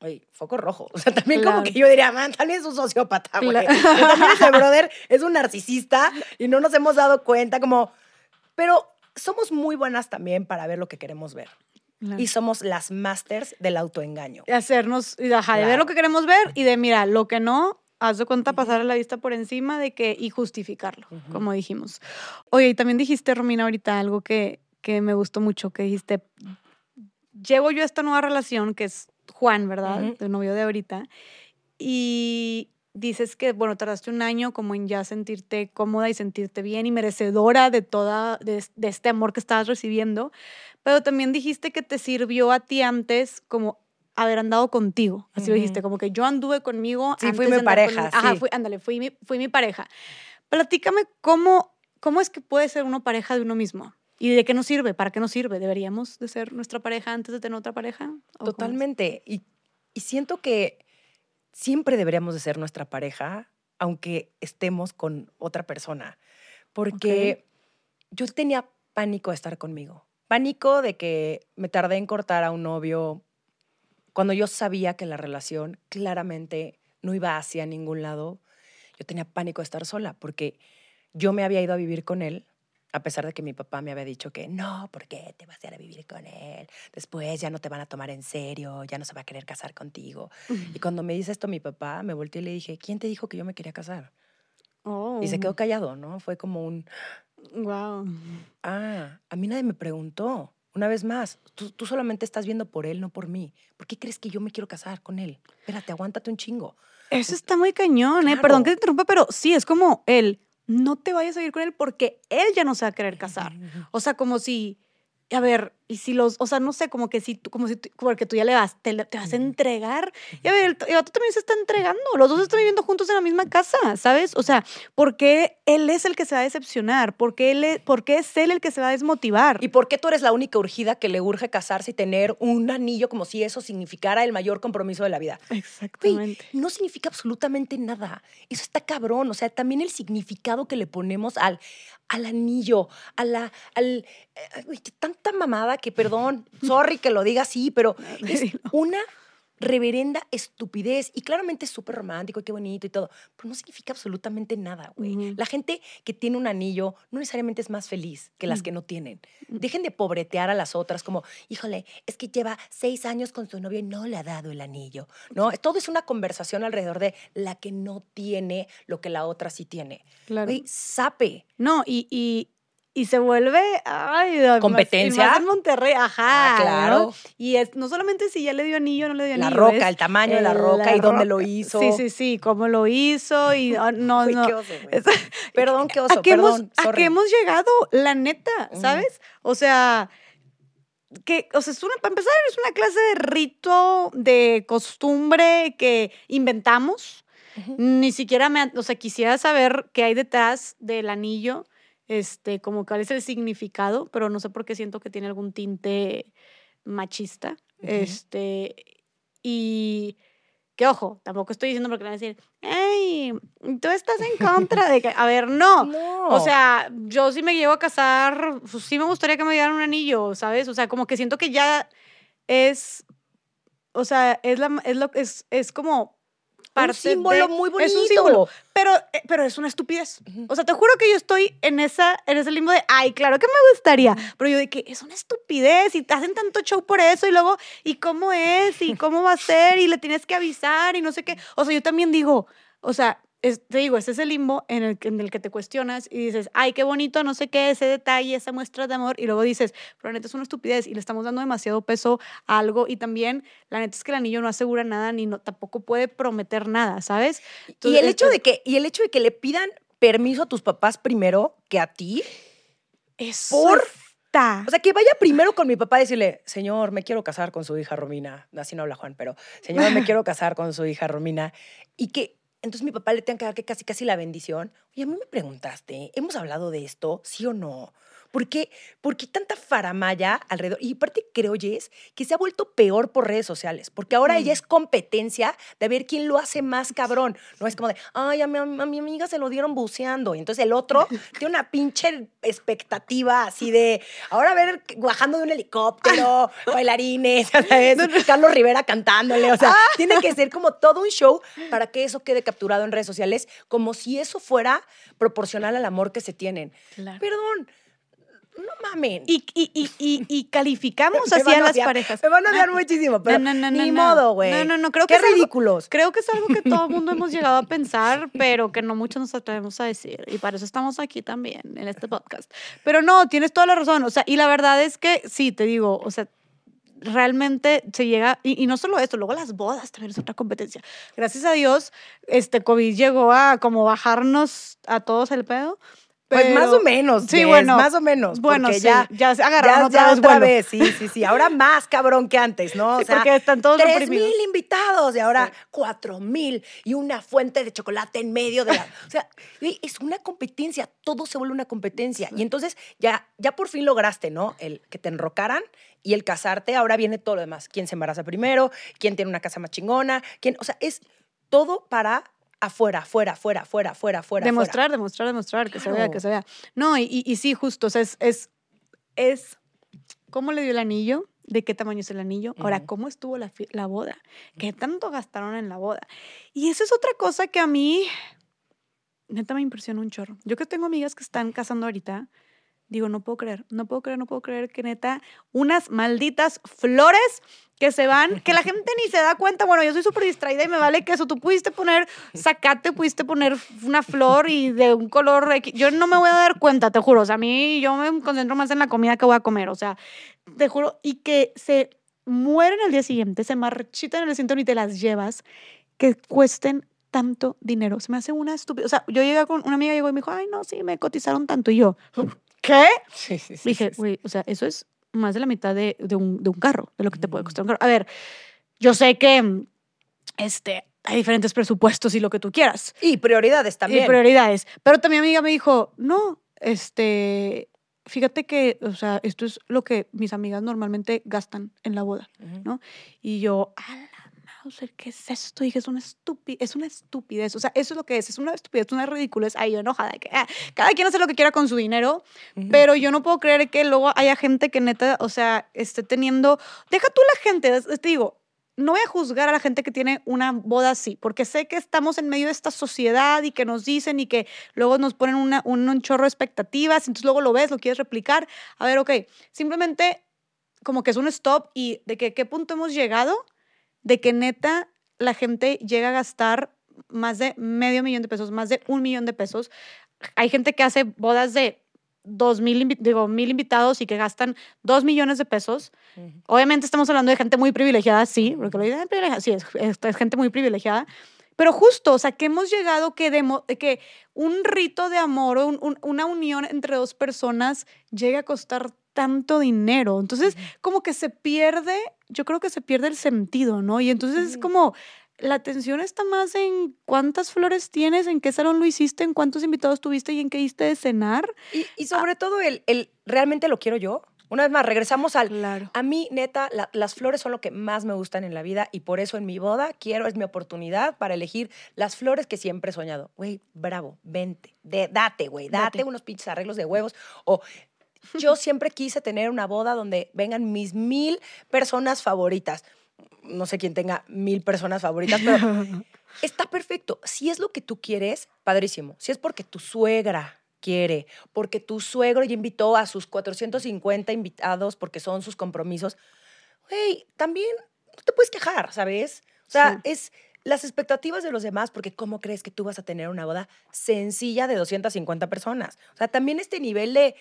oye, foco rojo. O sea, también como que yo diría, man, también es un sociópata, güey. También ese brother es un narcisista y no nos hemos dado cuenta, como, pero somos muy buenas también para ver lo que queremos ver. Y somos las masters del autoengaño. De hacernos, de ver lo que queremos ver y de, mira, lo que no, haz de cuenta, pasar a la vista por encima de que y justificarlo, como dijimos. Oye, y también dijiste, Romina, ahorita algo que, que me gustó mucho, que dijiste, llevo yo esta nueva relación, que es Juan, ¿verdad? El novio de ahorita, y dices que, bueno, tardaste un año como en ya sentirte cómoda y sentirte bien y merecedora de toda, de, este amor que estabas recibiendo, pero también dijiste que te sirvió a ti antes como haber andado contigo, así lo dijiste, como que yo anduve conmigo. Sí, fui mi pareja. Ajá, fui, ándale, fui mi, fui mi pareja. Platícame cómo, cómo es que puede ser uno pareja de uno mismo. ¿Y de qué nos sirve? ¿Para qué nos sirve? ¿Deberíamos de ser nuestra pareja antes de tener otra pareja? Totalmente. Y, y siento que siempre deberíamos de ser nuestra pareja, aunque estemos con otra persona. Porque yo tenía pánico de estar conmigo. Pánico de que me tardé en cortar a un novio cuando yo sabía que la relación claramente no iba hacia ningún lado. Yo tenía pánico de estar sola porque yo me había ido a vivir con él a pesar de que mi papá me había dicho que no, ¿por qué te vas a ir a vivir con él? Después ya no te van a tomar en serio, ya no se va a querer casar contigo. Y cuando me dice esto mi papá, me volteé y le dije, ¿quién te dijo que yo me quería casar? Y se quedó oh. callado, ¿no? Fue como un... Wow. Ah, a mí nadie me preguntó. Una vez más, tú, tú, solamente estás viendo por él, no por mí. ¿Por qué crees que yo me quiero casar con él? Espérate, aguántate un chingo. Eso está muy cañón, ¿eh? Perdón que te interrumpa, pero sí, es como él no te vayas a ir con él porque él ya no se va a querer casar. O sea, como si, a ver, y si los, o sea, no sé, como que si tú, como si tú, porque tú ya le vas, te, te vas a entregar. Y a ver, el, vato también se está entregando. Los dos están viviendo juntos en la misma casa, ¿sabes? O sea, ¿por qué él es el que se va a decepcionar? ¿Por qué, él es, ¿por qué es él el que se va a desmotivar? ¿Y por qué tú eres la única urgida que le urge casarse y tener un anillo como si eso significara el mayor compromiso de la vida? Exactamente. no significa absolutamente nada. Eso está cabrón. O sea, también el significado que le ponemos al, al anillo, a la, al... Eh, tanta mamada que, perdón, sorry que lo diga así, pero es una reverenda estupidez. Y claramente es súper romántico y qué bonito y todo, pero no significa absolutamente nada, güey. La gente que tiene un anillo no necesariamente es más feliz que las mm. que no tienen. Mm. Dejen de pobretear a las otras como, híjole, es que lleva seis años con su novio y no le ha dado el anillo. No, todo es una conversación alrededor de la que no tiene lo que la otra sí tiene. Claro. Güey, sape. No, y y se vuelve ay, competencia más, en Monterrey ajá ah, claro. Y es no solamente si ya le dio anillo no le dio anillo la roca el tamaño de la roca y dónde lo hizo. Sí sí sí cómo lo hizo y ah, no no. qué oso, perdón qué oso ¿A qué hemos, a qué hemos llegado la neta sabes o sea que, o sea, es una, para empezar, es una clase de rito, de costumbre que inventamos. Ni siquiera me, o sea, quisiera saber qué hay detrás del anillo este, como cuál es el significado, pero no sé por qué siento que tiene algún tinte machista. Este, y que ojo, tampoco estoy diciendo porque van a decir, hey, tú estás en contra de que, a ver, no. O sea, yo sí me llevo a casar, pues sí me gustaría que me dieran un anillo, ¿sabes? O sea, como que siento que ya es, o sea, es, la, es, lo, es, es como un símbolo muy bonito. Es un símbolo, pero, eh, pero es una estupidez. O sea, te juro que yo estoy en, esa, en ese limbo de, ay, claro que me gustaría, pero yo de que es una estupidez y te hacen tanto show por eso y luego, ¿y cómo es? ¿Y cómo va a ser? Y le tienes que avisar y no sé qué. O sea, yo también digo, o sea, te digo, ese es el limbo en el, en el que te cuestionas y dices, ay, qué bonito, no sé qué, ese detalle, esa muestra de amor, y luego dices, pero la neta es una estupidez y le estamos dando demasiado peso a algo y también la neta es que el anillo no asegura nada ni no, tampoco puede prometer nada, ¿sabes? y, el hecho de que, y el hecho de que le pidan permiso a tus papás primero que a ti, es por... O sea, que vaya primero con mi papá y decirle, señor, me quiero casar con su hija Romina. Así no habla Juan, pero, señor, me quiero casar con su hija Romina. Y que entonces mi papá le tenga que dar que casi casi la bendición. Oye, a mí me preguntaste, ¿hemos hablado de esto? ¿Sí o no? ¿Por qué, ¿Por qué tanta faramaya alrededor? Y aparte creo, Jess, que se ha vuelto peor por redes sociales, porque ahora ella mm. es competencia de ver quién lo hace más cabrón. No es como de, ay, a mi, a mi amiga se lo dieron buceando. Y entonces el otro tiene una pinche expectativa así de, ahora a ver, bajando de un helicóptero, bailarines, ¿sabes? Carlos Rivera cantándole. O sea, ah. tiene que ser como todo un show para que eso quede capturado en redes sociales, como si eso fuera proporcional al amor que se tienen. Perdón no mamen. Y, y, y, y calificamos así a las parejas. Me van a odiar muchísimo, pero no, no, ni modo, güey. No, no, no, creo Qué que ridículos. creo que es algo que todo el mundo hemos llegado a pensar, pero que no muchos nos atrevemos a decir. Y para eso estamos aquí también, en este podcast. Pero no, tienes toda la razón. O sea, y la verdad es que sí, te digo, o sea, realmente se llega, y, y, no solo esto, luego las bodas también es otra competencia. Gracias a Dios, este COVID llegó a como bajarnos a todos el pedo, pues más o menos. Sí, bueno. Más o menos. Bueno, porque sí, ya, ya se agarraron otra, vez, vez, Sí, sí, sí. Ahora más cabrón que antes, ¿no? O sea, porque están todos tres mil invitados y ahora cuatro mil y una fuente de chocolate en medio de la. O sea, es una competencia. Todo se vuelve una competencia. Y entonces ya, ya por fin lograste, ¿no? El que te enrocaran y el casarte. Ahora viene todo lo demás. ¿Quién se embaraza primero? ¿Quién tiene una casa más chingona? ¿Quién? O sea, es todo para afuera, afuera, afuera, afuera, afuera, afuera. Demostrar, demostrar, demostrar, que se vea, que se vea. No, y, y, sí, justo, o sea, es, es, es, ¿cómo le dio el anillo? ¿De qué tamaño es el anillo? Ahora, ¿cómo estuvo la, la boda? ¿Qué tanto gastaron en la boda? Y eso es otra cosa que a mí, neta, me impresiona un chorro. Yo que tengo amigas que están casando ahorita, digo, no puedo creer, no puedo creer, no puedo creer que neta, unas malditas flores que se van, que la gente ni se da cuenta. Bueno, yo soy súper distraída y me vale que eso. Tú pudiste poner zacate, pudiste poner una flor y de un color. Yo no me voy a dar cuenta, te juro. O sea, a mí yo me concentro más en la comida que voy a comer. O sea, te juro. Y que se mueren al día siguiente, se marchitan en el cinturón y te las llevas, que cuesten tanto dinero. Se me hace una estúpida. O sea, yo llegué con una amiga llegó y me dijo, ay, no, sí, me cotizaron tanto. Y yo, ¿qué? Sí, sí, sí. Dije, güey, o sea, eso es más de la mitad de, de, un, de un, carro, de lo que te puede costar un carro. A ver, yo sé que este, hay diferentes presupuestos y lo que tú quieras. Y prioridades también. Y prioridades. Pero también mi amiga me dijo, no, este, fíjate que, o sea, esto es lo que mis amigas normalmente gastan en la boda, ¿no? Y yo, ¿qué es esto? dije, es una estupidez, es una estupidez. O sea, eso es lo que es, es una estupidez, es una ridiculez. Ahí yo enojada, que ah, cada quien hace lo que quiera con su dinero, pero yo no puedo creer que luego haya gente que neta, o sea, esté teniendo, deja tú la gente, te digo, no voy a juzgar a la gente que tiene una boda así, porque sé que estamos en medio de esta sociedad y que nos dicen y que luego nos ponen una, un, chorro de expectativas, entonces luego lo ves, lo quieres replicar. A ver, ok, simplemente como que es un stop y de que qué punto hemos llegado de que neta la gente llega a gastar más de medio millón de pesos, más de un millón de pesos. Hay gente que hace bodas de dos mil, digo, mil invitados y que gastan dos millones de pesos. Obviamente estamos hablando de gente muy privilegiada, sí, porque lo dicen privilegiada, sí, es, gente muy privilegiada. Pero justo, o sea, que hemos llegado que, que un rito de amor o una unión entre dos personas llegue a costar tanto dinero. Entonces, como que se pierde, yo creo que se pierde el sentido, ¿no? Y entonces es como, la atención está más en cuántas flores tienes, en qué salón lo hiciste, en cuántos invitados tuviste y en qué diste de cenar. Y, y sobre todo el, el, ¿realmente lo quiero yo? Una vez más, regresamos al... Claro. A mí, neta, las flores son lo que más me gustan en la vida y por eso en mi boda quiero, es mi oportunidad para elegir las flores que siempre he soñado. Güey, bravo, vente, de, date, güey, date, date, unos pinches arreglos de huevos o yo siempre quise tener una boda donde vengan mis mil personas favoritas. No sé quién tenga mil personas favoritas, pero está perfecto. Si es lo que tú quieres, padrísimo. Si es porque tu suegra quiere, porque tu suegro ya invitó a sus 450 invitados porque son sus compromisos, güey, también no te puedes quejar, ¿sabes? O sea, es las expectativas de los demás, porque ¿cómo crees que tú vas a tener una boda sencilla de 250 personas? O sea, también este nivel de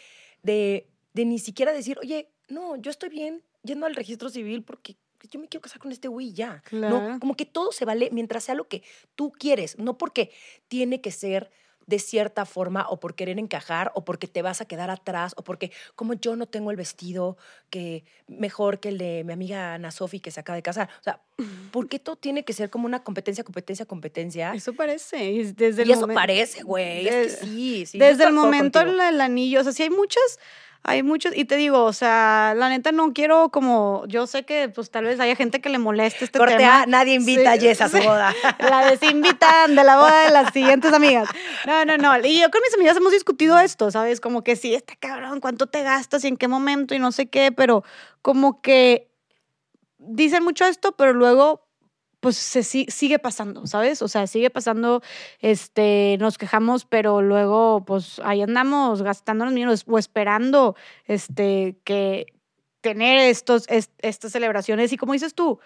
de, de ni siquiera decir, oye, no, yo estoy bien yendo al registro civil porque yo me quiero casar con este güey ya. No, como que todo se vale mientras sea lo que tú quieres, no porque tiene que ser de cierta forma o por querer encajar o porque te vas a quedar atrás o porque como yo no tengo el vestido que mejor que el de mi amiga Ana Sofi que se acaba de casar. O sea, ¿por qué todo tiene que ser como una competencia, competencia, competencia? Eso parece. Desde y eso parece, güey. Es que sí, sí. Desde el momento el anillo, o sea, sí hay muchas hay muchos, y te digo, o sea, la neta no quiero como, yo sé que pues tal vez haya gente que le moleste este Corte tema. nadie invita a Jess a su boda. La desinvitan de la boda de las siguientes amigas. No, no, no. Y yo con mis amigas hemos discutido esto, ¿sabes? Como que sí, está cabrón, cuánto te gastas y en qué momento y no sé qué, pero como que dicen mucho esto, pero luego pues se sigue pasando, ¿sabes? O sea, sigue pasando, este, nos quejamos, pero luego, pues ahí andamos gastando los millones o esperando, este, que tener estos, estas celebraciones. Y como dices tú,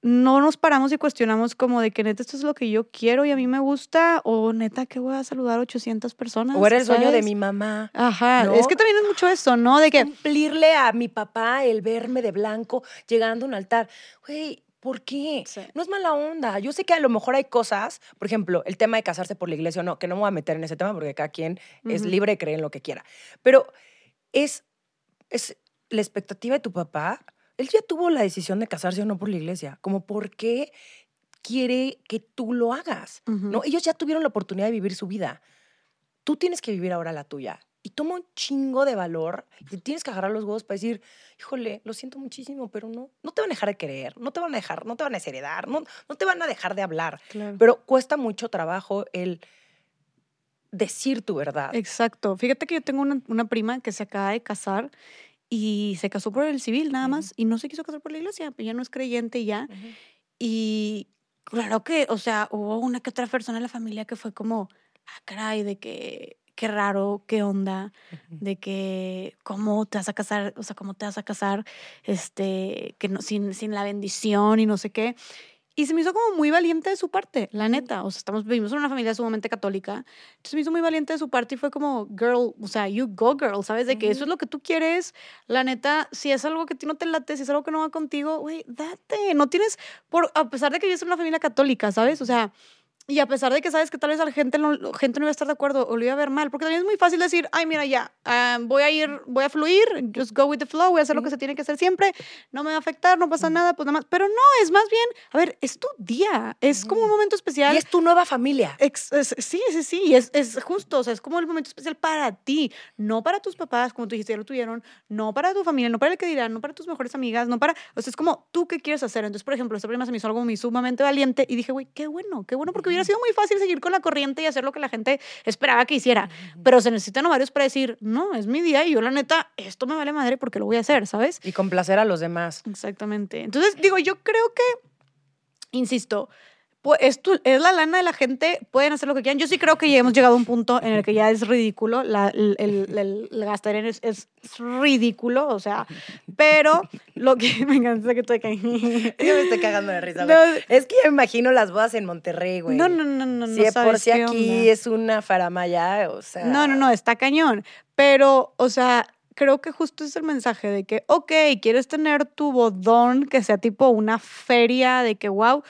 no nos paramos y cuestionamos como de que neta esto es lo que yo quiero y a mí me gusta o neta que voy a saludar a 800 personas. O era el sueño de mi mamá. Ajá, es que también es mucho eso, ¿no? De que cumplirle a mi papá el verme de blanco llegando a un altar. Güey, ¿por qué? No es mala onda. Yo sé que a lo mejor hay cosas, por ejemplo, el tema de casarse por la iglesia o no, que no me voy a meter en ese tema porque cada quien es libre de creer en lo que quiera. Pero es, es la expectativa de tu papá él ya tuvo la decisión de casarse o no por la iglesia. Como, ¿por qué quiere que tú lo hagas? ¿No? Ellos ya tuvieron la oportunidad de vivir su vida. Tú tienes que vivir ahora la tuya. Y toma un chingo de valor y tienes que agarrar los huevos para decir, híjole, lo siento muchísimo, pero no, no te van a dejar de querer, no te van a dejar, no te van a desheredar, no, no te van a dejar de hablar. Pero cuesta mucho trabajo el decir tu verdad. Exacto. Fíjate que yo tengo una, una prima que se acaba de casar y se casó por el civil nada más y no se quiso casar por la iglesia, ya no es creyente ya. Y claro que, o sea, hubo una que otra persona en la familia que fue como, ah, caray, de que qué raro, qué onda, de que cómo te vas a casar, o sea, cómo te vas a casar, este, que no, sin, sin la bendición y no sé qué. Y se me hizo como muy valiente de su parte, la neta. O sea, estamos, vivimos en una familia sumamente católica. Entonces me hizo muy valiente de su parte y fue como, girl, o sea, you go, girl, ¿sabes? De que eso es lo que tú quieres. La neta, si es algo que a ti no te late, si es algo que no va contigo, güey, date. No tienes, por, a pesar de que vives en una familia católica, ¿sabes? O sea, y a pesar de que sabes que tal vez la gente no, gente no iba a estar de acuerdo o lo iba a ver mal, porque también es muy fácil decir, ay, mira, ya, ah, voy a ir, voy a fluir, just go with the flow, voy a hacer lo que se tiene que hacer siempre, no me va a afectar, no pasa nada, pues nada más. Pero no, es más bien, a ver, es tu día, es como un momento especial. Y es tu nueva familia. sí, sí, sí, es, es justo, o sea, es como el momento especial para ti, no para tus papás, como tú dijiste, ya lo tuvieron, no para tu familia, no para el que dirán, no para tus mejores amigas, no para, o sea, es como tú qué quieres hacer. Entonces, por ejemplo, esta prima se me hizo algo muy sumamente valiente y dije, güey, qué bueno, qué bueno, porque hubiera sido muy fácil seguir con la corriente y hacer lo que la gente esperaba que hiciera. Pero se necesitan varios para decir, no, es mi día y yo la neta, esto me vale madre porque lo voy a hacer, ¿sabes? Y complacer a los demás. Exactamente. Entonces, digo, yo creo que, insisto, pues, es, es, la lana de la gente, pueden hacer lo que quieran. Yo sí creo que ya hemos llegado a un punto en el que ya es ridículo, la, el, el, el, gastar en es, es, ridículo, o sea, pero lo que me encanta que estoy cagando. Yo me estoy cagando de risa. es que yo me imagino las bodas en Monterrey, güey. No, no, no, no. Si no por si aquí es una faramaya, o sea. No, no, no, está cañón. Pero, o sea, creo que justo es el mensaje de que, ok, quieres tener tu bodón que sea tipo una feria de que, wow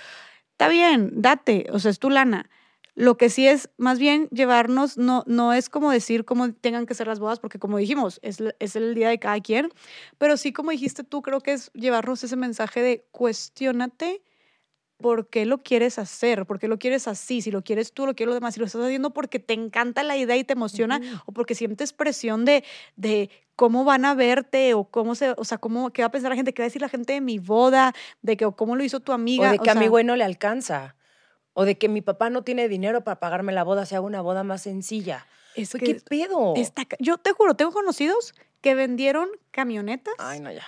está bien, date, o sea, es tu lana. Lo que sí es, más bien, llevarnos, no, no es como decir cómo tengan que ser las bodas, porque como dijimos, es, es el día de cada quien, pero sí, como dijiste tú, creo que es llevarnos ese mensaje de cuestionate por qué lo quieres hacer, por qué lo quieres así, si lo quieres tú, lo quiero lo demás, si lo estás haciendo porque te encanta la idea y te emociona o porque sientes presión de, de cómo van a verte o cómo se, o sea, cómo, qué va a pensar la gente, qué va a decir la gente de mi boda, de que o cómo lo hizo tu amiga. O de que a mi güey no le alcanza. O de que mi papá no tiene dinero para pagarme la boda, si hago una boda más sencilla. Es ¿Qué pedo? yo te juro, tengo conocidos que vendieron camionetas. Ay, no, ya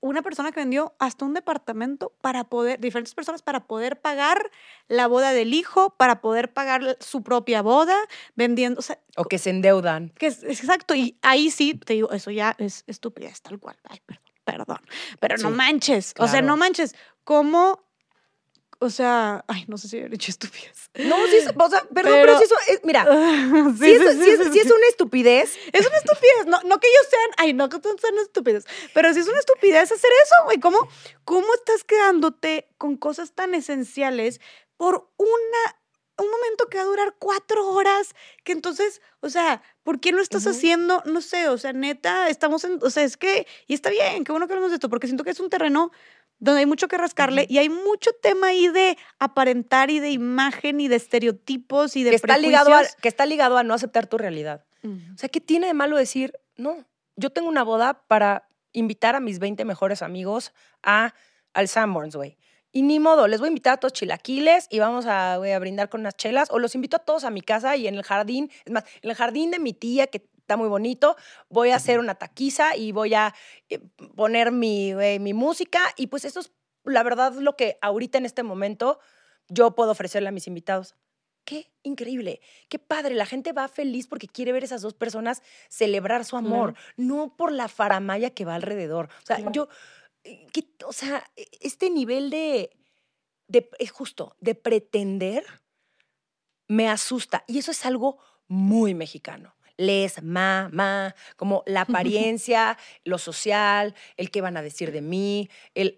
una persona que vendió hasta un departamento para poder, diferentes personas para poder pagar la boda del hijo, para poder pagar su propia boda, vendiendo. O, que se endeudan. Que es, exacto. Y ahí sí, te digo, eso ya es estupidez, tal cual. Ay, perdón, perdón. Pero no manches. O sea, no manches. ¿Cómo o sea, ay, no sé si he dicho estupidez. No, sí, o sea, perdón, pero, si eso, es, mira, sí, es, una estupidez. Es una estupidez, no, no que ellos sean, ay, no que todos sean estúpidos, pero si es una estupidez hacer eso, güey, ¿cómo, ¿cómo estás quedándote con cosas tan esenciales por una un momento que va a durar cuatro horas, que entonces, o sea, ¿por qué no estás haciendo? No sé, o sea, neta, estamos en, o sea, es que, y está bien, qué bueno que hablamos de esto, porque siento que es un terreno donde hay mucho que rascarle y hay mucho tema ahí de aparentar y de imagen y de estereotipos y de que está ligado a, que está ligado a no aceptar tu realidad. O sea, ¿qué tiene de malo decir, no, yo tengo una boda para invitar a mis 20 mejores amigos a, al Sanborns, güey. Y ni modo, les voy a invitar a todos chilaquiles y vamos a, a brindar con unas chelas. O los invito a todos a mi casa y en el jardín, es más, en el jardín de mi tía, que está muy bonito, voy a hacer una taquiza y voy a eh, poner mi, mi música y pues eso es la verdad, lo que ahorita en este momento yo puedo ofrecerle a mis invitados. Qué increíble, qué padre. La gente va feliz porque quiere ver a esas dos personas celebrar su amor, no por la faramaya que va alrededor. O sea, yo, eh, o sea, e, este nivel de, de, es justo, de pretender, me asusta. Y eso es algo muy mexicano les, ma, ma, como la apariencia, lo social, el qué van a decir de mí, el...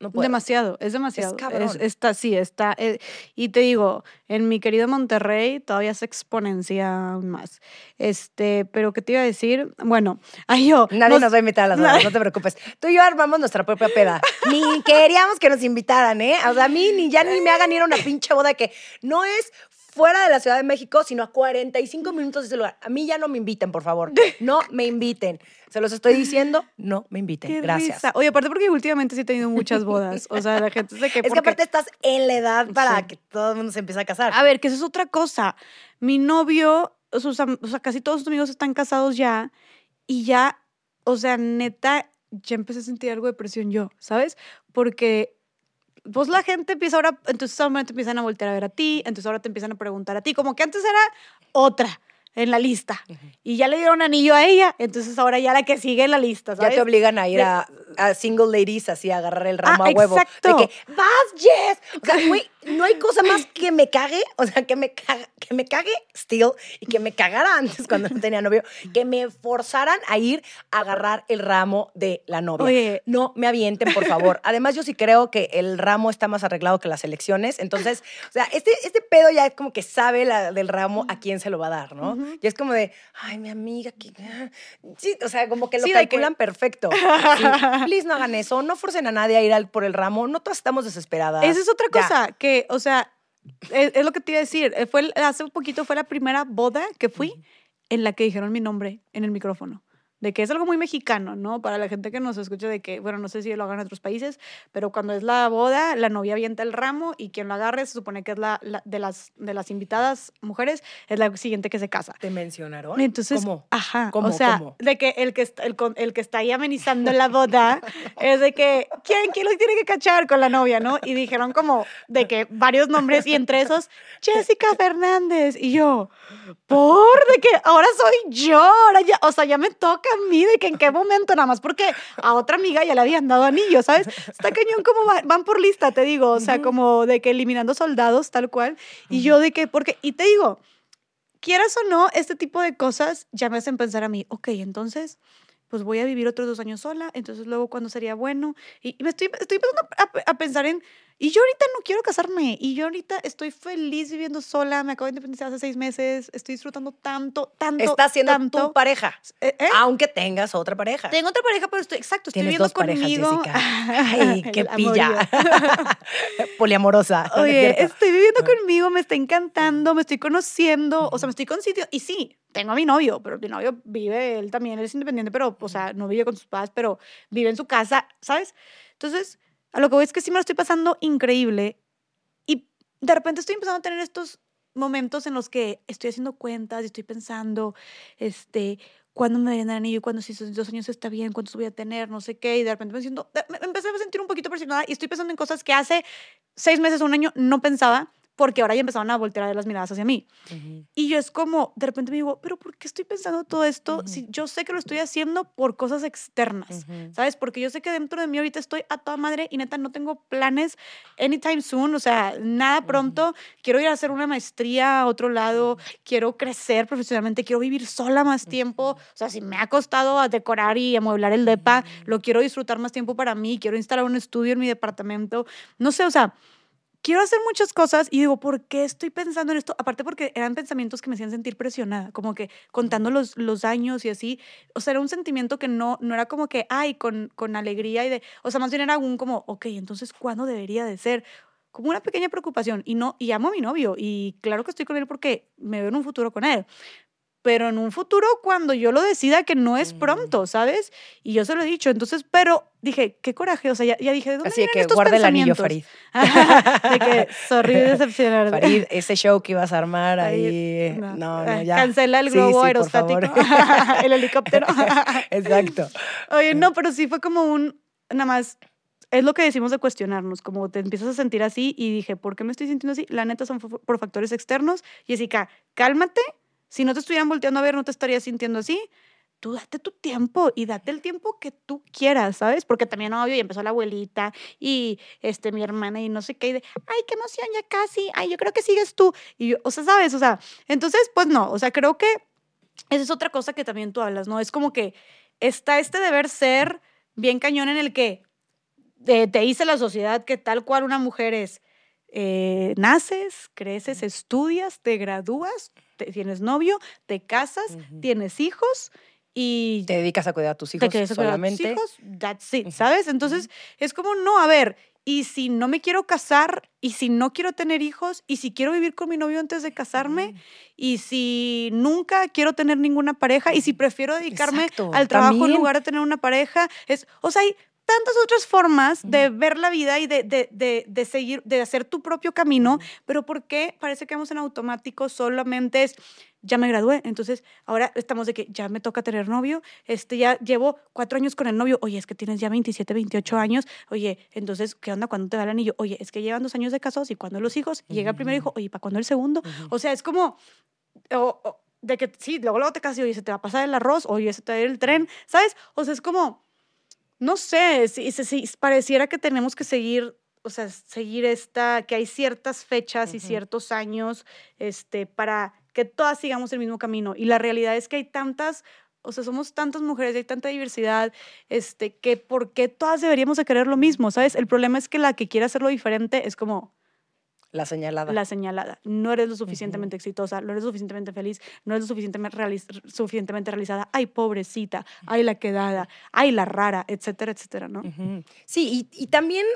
No Demasiado, es demasiado. Es está, sí, está. Eh, y te digo, en mi querido Monterrey todavía se exponencia aún más. Este, pero ¿qué te iba a decir? Bueno, ay yo. Nadie nos, va a invitar a las bodas, no te preocupes. Tú y yo armamos nuestra propia peda. ni queríamos que nos invitaran, ¿eh? O sea, a mí ni ya ni me hagan ir a una pinche boda que no es fuera de la Ciudad de México, sino a 45 minutos de ese lugar. A mí ya no me inviten, por favor. No me inviten. Se los estoy diciendo, no me inviten. Gracias. Oye, aparte porque últimamente sí he tenido muchas bodas. O sea, la gente se que. Es que aparte estás en la edad para que todo el mundo se empiece a casar. A ver, que eso es otra cosa. Mi novio, o sea, casi todos sus amigos están casados ya y ya, o sea, neta, ya empecé a sentir algo de presión yo, ¿sabes? Porque pues la gente empieza ahora, entonces ahora te empiezan a voltear a ver a ti, entonces ahora te empiezan a preguntar a ti, como que antes era otra en la lista. Y ya le dieron anillo a ella, entonces ahora ya la que sigue en la lista, ¿sabes? Ya te obligan a ir a, single ladies así a agarrar el ramo ah, a huevo. Exacto. De que, vas, Jess. O sea, güey, no hay cosa más que me cague, o sea, que me cague, que me cague still y que me cagara antes cuando no tenía novio, que me forzaran a ir a agarrar el ramo de la novia. Oye. No me avienten, por favor. Además, yo sí creo que el ramo está más arreglado que las elecciones, entonces, o sea, este, este pedo ya es como que sabe la, del ramo a quién se lo va a dar, ¿no? Y es como de, ay, mi amiga, que... Sí, o sea, como que lo calculan perfecto. please no hagan eso, no forcen a nadie a ir al, por el ramo, no todas estamos desesperadas. Esa es otra cosa, que, o sea, es, lo que te iba a decir, eh, fue, hace un poquito fue la primera boda que fui en la que dijeron mi nombre en el micrófono de que es algo muy mexicano, ¿no? Para la gente que nos escucha de que, bueno, no sé si lo hagan en otros países, pero cuando es la boda, la novia avienta el ramo y quien lo agarre se supone que es la, de, las, de las invitadas mujeres, es la siguiente que se casa. ¿Te mencionaron? Entonces, ¿Cómo? Ajá, ¿Cómo, o sea, de que el que, está, el, el, que está ahí amenizando la boda es de que, ¿quién, ¿quién lo tiene que cachar con la novia, no? Y dijeron como de que varios nombres y entre esos, Jessica Fernández. Y yo, por de que ahora soy yo, ahora ya, o sea, ya me toca a mí de que en qué momento, nada más porque a otra amiga ya le habían dado anillo, ¿sabes? Está cañón como van, por lista, te digo, o sea, como de que eliminando soldados, tal cual. Y yo de que, porque, y te digo, quieras o no, este tipo de cosas ya me hacen pensar a mí, ok, entonces pues voy a vivir otros dos años sola, entonces luego cuándo sería bueno. Y, me estoy, estoy empezando a, a, pensar en, y yo ahorita no quiero casarme, y yo ahorita estoy feliz viviendo sola, me acabo de independizar hace seis meses, estoy disfrando tanto, tanto, Estás siendo tanto. tu pareja, eh, ¿Eh? aunque tengas otra pareja. Tengo otra pareja, pero estoy, exacto, estoy viviendo conmigo. Ay, qué pilla. Poliamorosa. Oye, estoy viviendo conmigo, me está encantando, me estoy conociendo, o sea, me estoy con sitio, y sí, tengo a mi novio, pero mi novio vive, él también, él es independiente, pero, o sea, no vive con sus padres, pero vive en su casa, ¿sabes? Entonces, lo que voy es que sí me lo estoy pasando increíble y de repente estoy empezando a tener estos momentos en los que estoy haciendo cuentas y estoy pensando, este, cuándo me viene el anillo, cuándo si esos dos años está bien, cuántos voy a tener, no sé qué, y de repente me siento, me empecé a sentir un poquito presionada y estoy pensando en cosas que hace seis meses o un año no pensaba porque ahora ya empezaron a voltear las miradas hacia mí. Y yo es como, de repente me digo, pero ¿por qué estoy pensando todo esto si yo sé que lo estoy haciendo por cosas externas? ¿Sabes? Porque yo sé que dentro de mí ahorita estoy a toda madre y neta no tengo planes anytime soon, o sea, nada pronto. Quiero ir a hacer una maestría a otro lado, quiero crecer profesionalmente, quiero vivir sola más tiempo. O sea, si me ha costado a decorar y amueblar el depa, lo quiero disfrutar más tiempo para mí, quiero instalar un estudio en mi departamento. No sé, o sea, quiero hacer muchas cosas y digo, ¿por qué estoy pensando en esto? Aparte porque eran pensamientos que me hacían sentir presionada, como que contando los, los años y así. O sea, era un sentimiento que no, no era como que, ay, con, con alegría y de, o sea, más bien era un como, ok, entonces, ¿cuándo debería de ser? Como una pequeña preocupación y no, y amo a mi novio y claro que estoy con él porque me veo en un futuro con él, pero en un futuro cuando yo lo decida que no es pronto, ¿sabes? Y yo se lo he dicho, entonces, pero dije, qué coraje, o sea, ya, dije, ¿de dónde Así que guarda el anillo, Farid. de que, sorry decepcionar. Farid, ese show que ibas a armar ahí, no, no, eh, ya. Cancela el globo aerostático, el helicóptero. Exacto. Oye, no, pero sí fue como un, nada más, es lo que decimos de cuestionarnos, como te empiezas a sentir así y dije, ¿por qué me estoy sintiendo así? La neta son por factores externos. Jessica, cálmate. Si no te estuvieran volteando a ver, no te estarías sintiendo así. Tú date tu tiempo y date el tiempo que tú quieras, ¿sabes? Porque también, obvio, y empezó la abuelita y este, mi hermana y no sé qué, y de, ay, qué emoción, ya casi, ay, yo creo que sigues tú. Y yo, o sea, ¿sabes? O sea, entonces, pues no, o sea, creo que esa es otra cosa que también tú hablas, ¿no? Es como que está este deber ser bien cañón en el que te, dice la sociedad que tal cual una mujer es, eh, naces, creces, estudias, te gradúas, tienes novio, te casas, tienes hijos y... Te dedicas a cuidar a tus hijos te solamente. A tus hijos, that's it, ¿sabes? Entonces es como, no, a ver, y si no me quiero casar, y si no quiero tener hijos, y si quiero vivir con mi novio antes de casarme, y si nunca quiero tener ninguna pareja, y si prefiero dedicarme al trabajo en lugar de tener una pareja, es, o sea, hay tantas otras formas de ver la vida y de, de, de, seguir, de hacer tu propio camino, pero ¿por qué parece que vamos en automático? Solamente es, ya me gradué, entonces ahora estamos de que ya me toca tener novio, este, ya llevo cuatro años con el novio, oye, es que tienes ya 27, 28 años, oye, entonces, ¿qué onda cuando te da el anillo? Oye, es que llevan dos años de casados y cuando los hijos, llega el primer hijo, oye, ¿para cuándo el segundo? O sea, es como... de que sí, luego, luego te casas y oye, se te va a pasar el arroz, oye, se te va a ir el tren, ¿sabes? O sea, es como, no sé, si, si, pareciera que tenemos que seguir, o sea, seguir esta, que hay ciertas fechas y ciertos años este, para que todas sigamos el mismo camino. Y la realidad es que hay tantas, o sea, somos tantas mujeres y hay tanta diversidad, este, que por qué todas deberíamos de querer lo mismo, ¿sabes? El problema es que la que quiere hacerlo diferente es como, la señalada. La señalada. No eres lo suficientemente exitosa, no eres lo suficientemente feliz, no eres lo suficientemente, suficientemente realizada. Ay, pobrecita, ay, la quedada, ay, la rara, etcétera, etcétera, ¿no? Sí, y, también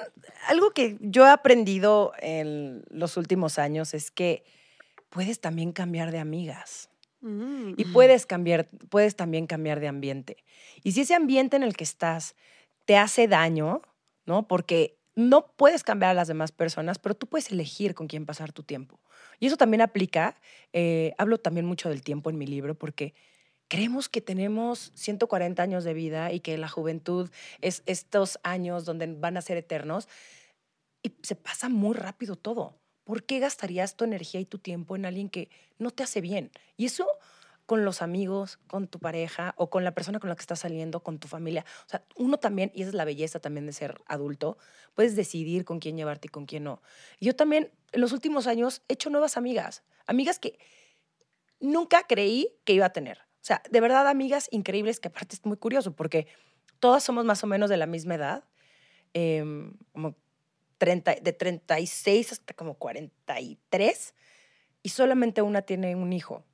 algo que yo he aprendido en los últimos años es que puedes también cambiar de amigas. Mm. Y puedes cambiar, puedes también cambiar de ambiente. Y si ese ambiente en el que estás te hace daño, ¿no? Porque no puedes cambiar a las demás personas, pero tú puedes elegir con quién pasar tu tiempo. Y eso también aplica, eh, hablo también mucho del tiempo en mi libro, porque creemos que tenemos 140 años de vida y que la juventud es estos años donde van a ser eternos, y se pasa muy rápido todo. ¿Por qué gastarías tu energía y tu tiempo en alguien que no te hace bien? Y eso con los amigos, con tu pareja o con la persona con la que estás saliendo, con tu familia. O sea, uno también, y esa es la belleza también de ser adulto, puedes decidir con quién llevarte y con quién no. yo también en los últimos años he hecho nuevas amigas, amigas que nunca creí que iba a tener. O sea, de verdad amigas increíbles que aparte es muy curioso porque todas somos más o menos de la misma edad, em, como 30, de 36 hasta como 43, y solamente una tiene un hijo.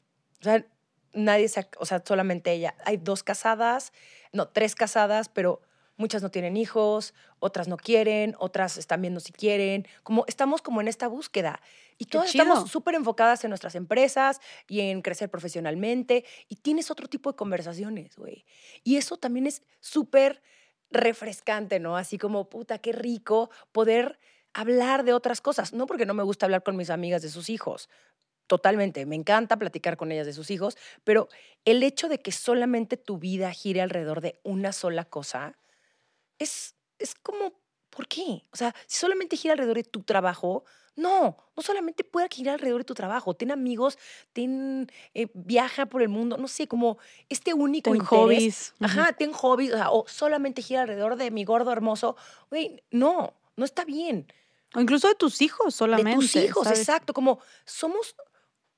O sea, nadie se, o sea, solamente ella. Hay dos casadas, no, tres casadas, pero muchas no tienen hijos, otras no quieren, otras están viendo si quieren, como estamos como en esta búsqueda. Y todas estamos súper enfocadas en nuestras empresas y en crecer profesionalmente y tienes otro tipo de conversaciones, güey. Y eso también es súper refrescante, ¿no? Así como, puta, qué rico poder hablar de otras cosas. No porque no me gusta hablar con mis amigas de sus hijos, totalmente, me encanta platicar con ellas de sus hijos, pero el hecho de que solamente tu vida gire alrededor de una sola cosa es, es como, ¿por qué? O sea, si solamente gira alrededor de tu trabajo, no, no solamente puede girar alrededor de tu trabajo, ten amigos, ten, eh, viaja por el mundo, no sé, como este único ten hobbies. Ajá, ten hobbies, o, solamente gira alrededor de mi gordo hermoso. Güey, no, no está bien. O incluso de tus hijos solamente. De tus hijos, exacto. Como somos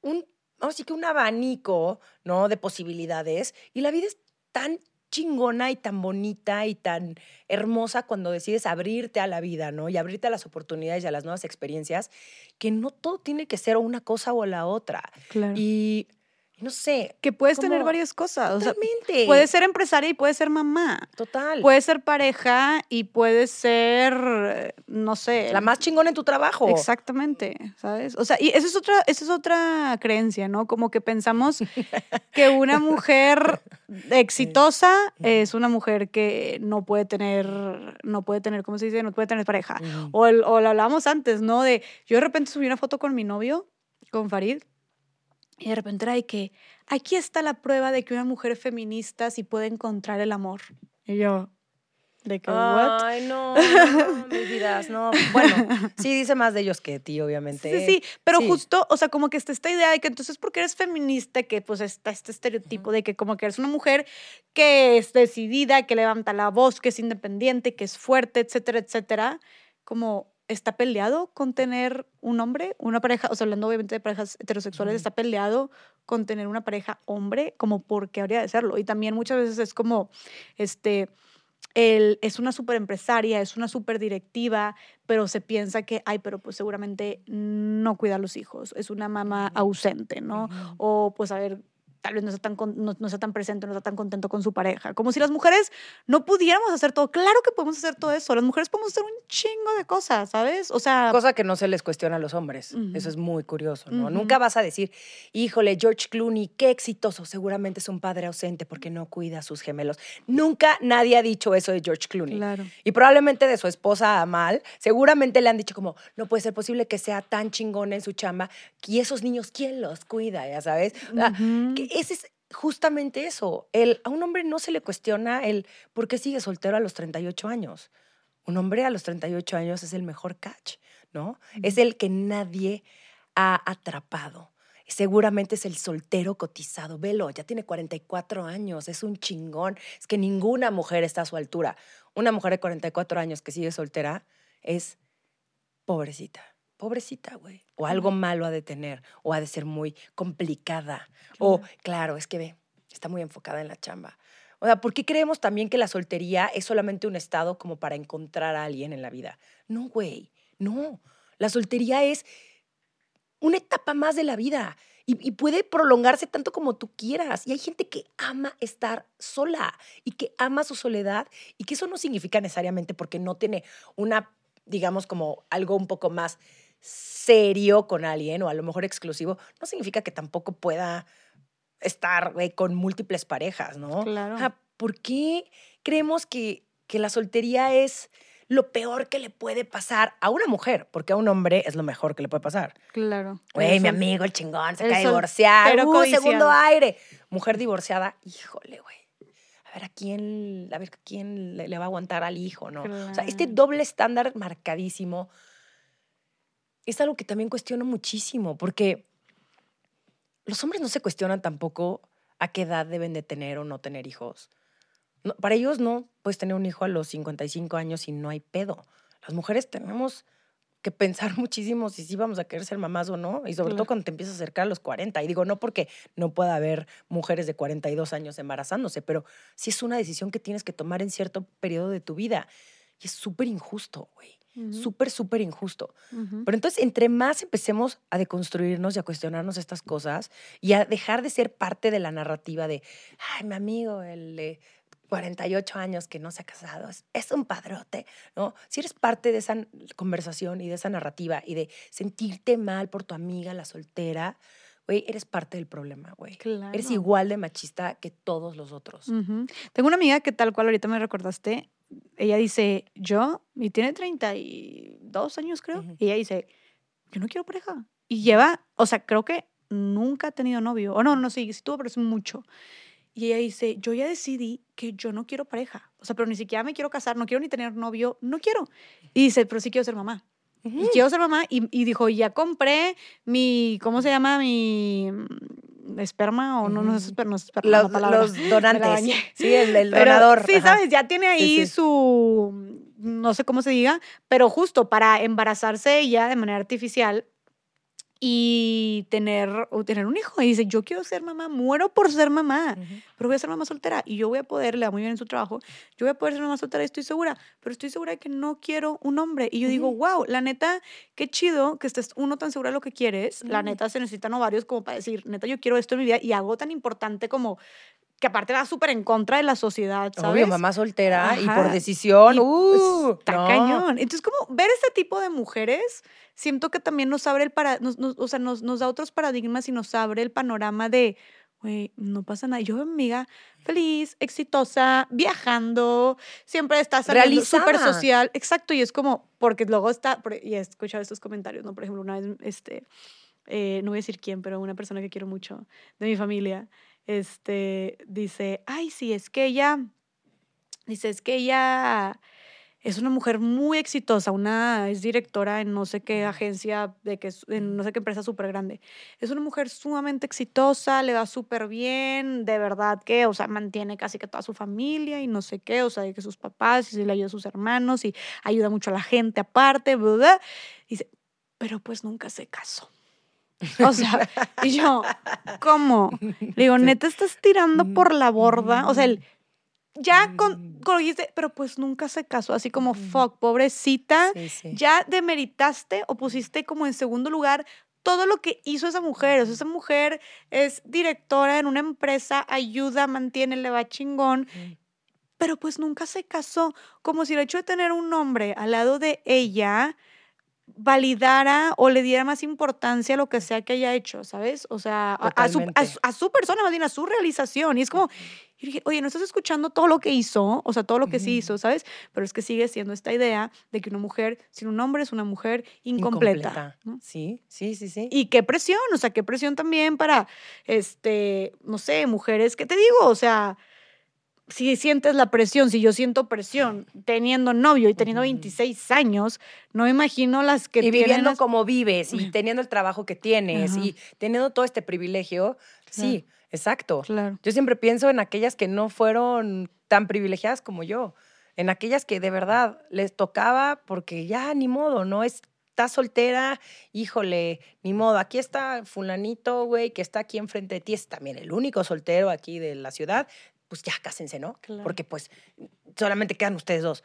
un, así que un abanico, ¿no? De posibilidades. Y la vida es tan chingona y tan bonita y tan hermosa cuando decides abrirte a la vida, ¿no? Y abrirte a las oportunidades y a las nuevas experiencias, que no todo tiene que ser una cosa o la otra. Claro. Y no sé. Que puedes tener varias cosas. Totalmente. puedes ser empresaria y puedes ser mamá. Total. Puedes ser pareja y puedes ser, no sé. La más chingona en tu trabajo. Exactamente, ¿sabes? O sea, y esa es otra, esa es otra creencia, ¿no? Como que pensamos que una mujer exitosa es una mujer que no puede tener, no puede tener, ¿cómo se dice? No puede tener pareja. O, o lo hablábamos antes, ¿no? De, yo de repente subí una foto con mi novio, con Farid, y de repente era de que aquí está la prueba de que una mujer feminista sí puede encontrar el amor. Y yo, De que, Ay, no, no, mis vidas, no. Bueno, sí dice más de ellos que ti, obviamente. Sí, sí, pero justo, o sea, como que está esta idea de que entonces porque eres feminista, que pues está este estereotipo de que como que eres una mujer que es decidida, que levanta la voz, que es independiente, que es fuerte, etcétera, etcétera, como está peleado con tener un hombre, una pareja, o sea, hablando obviamente de parejas heterosexuales, está peleado con tener una pareja hombre, como porque habría de serlo. Y también muchas veces es como, este, él es una súper empresaria, es una súper directiva, pero se piensa que, ay, pero pues seguramente no cuida a los hijos, es una mamá ausente, ¿no? O pues a ver, tal vez no está, tan, no, no, está tan presente, no está tan contento con su pareja. Como si las mujeres no pudiéramos hacer todo. Claro que podemos hacer todo eso. Las mujeres podemos hacer un chingo de cosas, ¿sabes? O sea... Cosa que no se les cuestiona a los hombres. Eso es muy curioso, ¿no? Nunca vas a decir, híjole, George Clooney, qué exitoso. Seguramente es un padre ausente porque no cuida a sus gemelos. Nunca nadie ha dicho eso de George Clooney. Claro. Y probablemente de su esposa Amal, seguramente le han dicho como, no puede ser posible que sea tan chingón en su chamba. Y esos niños, ¿quién los cuida? Ya sabes. que ese es justamente eso. El, a un hombre no se le cuestiona el por qué sigue soltero a los 38 años. Un hombre a los 38 años es el mejor catch, ¿no? Es el que nadie ha atrapado. Seguramente es el soltero cotizado. Velo, ya tiene 44 años, es un chingón. Es que ninguna mujer está a su altura. Una mujer de 44 años que sigue soltera es pobrecita pobrecita, güey. O algo malo ha de tener, o ha de ser muy complicada. O, claro, es que ve, está muy enfocada en la chamba. O sea, ¿por qué creemos también que la soltería es solamente un estado como para encontrar a alguien en la vida? No, güey, no. La soltería es una etapa más de la vida y, y, puede prolongarse tanto como tú quieras. Y hay gente que ama estar sola y que ama su soledad y que eso no significa necesariamente porque no tiene una, digamos, como algo un poco más serio con alguien o a lo mejor exclusivo, no significa que tampoco pueda estar con múltiples parejas, ¿no? Claro. ¿Por qué creemos que, que la soltería es lo peor que le puede pasar a una mujer, porque a un hombre es lo mejor que le puede pasar. Claro. Güey, mi amigo, el chingón, se cae divorciado. Pero uh, segundo aire. Mujer divorciada, híjole, güey. A ver a quién, a ver quién le, va a aguantar al hijo, ¿no? O sea, este doble estándar marcadísimo es algo que también cuestiono muchísimo, porque los hombres no se cuestionan tampoco a qué edad deben de tener o no tener hijos. para ellos no puedes tener un hijo a los 55 años y no hay pedo. Las mujeres tenemos que pensar muchísimo si sí vamos a querer ser mamás o no, y sobre todo cuando te empiezas a acercar a los 40. Y digo, no porque no pueda haber mujeres de 42 años embarazándose, pero sí es una decisión que tienes que tomar en cierto periodo de tu vida. Y es súper injusto, güey súper, súper injusto. Pero entonces, entre más empecemos a deconstruirnos y a cuestionarnos estas cosas y a dejar de ser parte de la narrativa de, ay, mi amigo, el de 48 años que no se ha casado, es, un padrote, ¿no? Si eres parte de esa conversación y de esa narrativa y de sentirte mal por tu amiga, la soltera, güey, eres parte del problema, güey. Eres igual de machista que todos los otros. Tengo una amiga que tal cual ahorita me recordaste, ella dice, yo, y tiene 32 años creo, y ella dice, yo no quiero pareja. Y lleva, o sea, creo que nunca ha tenido novio, o no, no, sí, sí tuvo, pero es mucho. Y ella dice, yo ya decidí que yo no quiero pareja, o sea, pero ni siquiera me quiero casar, no quiero ni tener novio, no quiero. Y dice, pero sí quiero ser mamá. Y quiero ser mamá, y, y dijo, ya compré mi, ¿cómo se llama? Mi esperma o no, no, es esperma, los, los, donantes. Sí, el, donador. Sí, sabes, ya tiene ahí su, no sé cómo se diga, pero justo para embarazarse ya de manera artificial y tener, o tener un hijo. Y dice, yo quiero ser mamá, muero por ser mamá, pero voy a ser mamá soltera y yo voy a poder, le da muy bien en su trabajo, yo voy a poder ser mamá soltera, estoy segura, pero estoy segura de que no quiero un hombre. Y yo digo, wow, la neta, qué chido que estés uno tan segura de lo que quieres. La neta, se necesitan ovarios como para decir, neta, yo quiero esto en mi vida y algo tan importante como que aparte va súper en contra de la sociedad, ¿sabes? Obvio, mamá soltera y por decisión, uh, está cañón. Entonces, como ver este tipo de mujeres, siento que también nos abre el para, nos, o sea, nos, nos da otros paradigmas y nos abre el panorama de, güey, no pasa nada. Yo, amiga, feliz, exitosa, viajando, siempre está saliendo súper social. Exacto, y es como, porque luego está, y he escuchado estos comentarios, ¿no? Por ejemplo, una vez, este, eh, no voy a decir quién, pero una persona que quiero mucho de mi familia, este, dice, ay, sí, es que ella Dice, es que ella es una mujer muy exitosa, una es directora en no sé qué agencia, de que, en no sé qué empresa súper grande. Es una mujer sumamente exitosa, le va súper bien, de verdad que, o sea, mantiene casi que toda su familia y no sé qué, o sea, de que sus papás y le ayuda a sus hermanos y ayuda mucho a la gente aparte, ¿verdad? Dice, pero pues nunca se casó. O sea, y yo, ¿cómo? Le digo, neta, estás tirando por la borda. O sea, el ya con, mm. con pero pues nunca se casó, así como, fuck, pobrecita, ya demeritaste o pusiste como en segundo lugar todo lo que hizo esa mujer. O sea, esa mujer es directora en una empresa, ayuda, mantiene, le va chingón, pero pues nunca se casó, como si el hecho de tener un hombre al lado de ella validara o le diera más importancia a lo que sea que haya hecho, ¿sabes? O sea, a, su, a, su, persona, más bien a su realización. Y es como, y dije, oye, no estás escuchando todo lo que hizo, o sea, todo lo que sí hizo, ¿sabes? Pero es que sigue siendo esta idea de que una mujer sin un hombre es una mujer incompleta. Sí, sí, sí, sí. Y qué presión, o sea, qué presión también para, este, no sé, mujeres, ¿qué te digo? O sea, si sientes la presión, si yo siento presión teniendo novio y teniendo 26 años, no imagino las que y viviendo como vives y teniendo el trabajo que tienes y teniendo todo este privilegio, sí, exacto. Claro. Yo siempre pienso en aquellas que no fueron tan privilegiadas como yo, en aquellas que de verdad les tocaba porque ya ni modo, no es está soltera, híjole, ni modo, aquí está fulanito, güey, que está aquí enfrente de ti, es también el único soltero aquí de la ciudad, pues ya cásense, ¿no? Porque pues solamente quedan ustedes dos.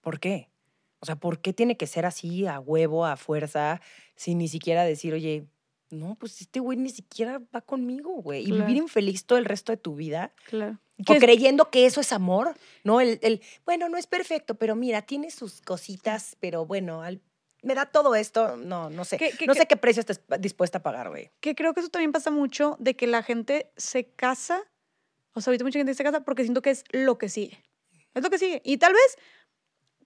¿Por qué? O sea, ¿por qué tiene que ser así a huevo, a fuerza, sin ni siquiera decir, oye, no, pues este güey ni siquiera va conmigo, güey. Y vivir infeliz todo el resto de tu vida. Claro. O creyendo que eso es amor, ¿no? El, el, bueno, no es perfecto, pero mira, tiene sus cositas, pero bueno, me da todo esto, no, no sé. no sé qué precio estás dispuesta a pagar, güey. Que creo que eso también pasa mucho de que la gente se casa o sea, ahorita mucha gente se casa porque siento que es lo que sigue. Es lo que sigue. Y tal vez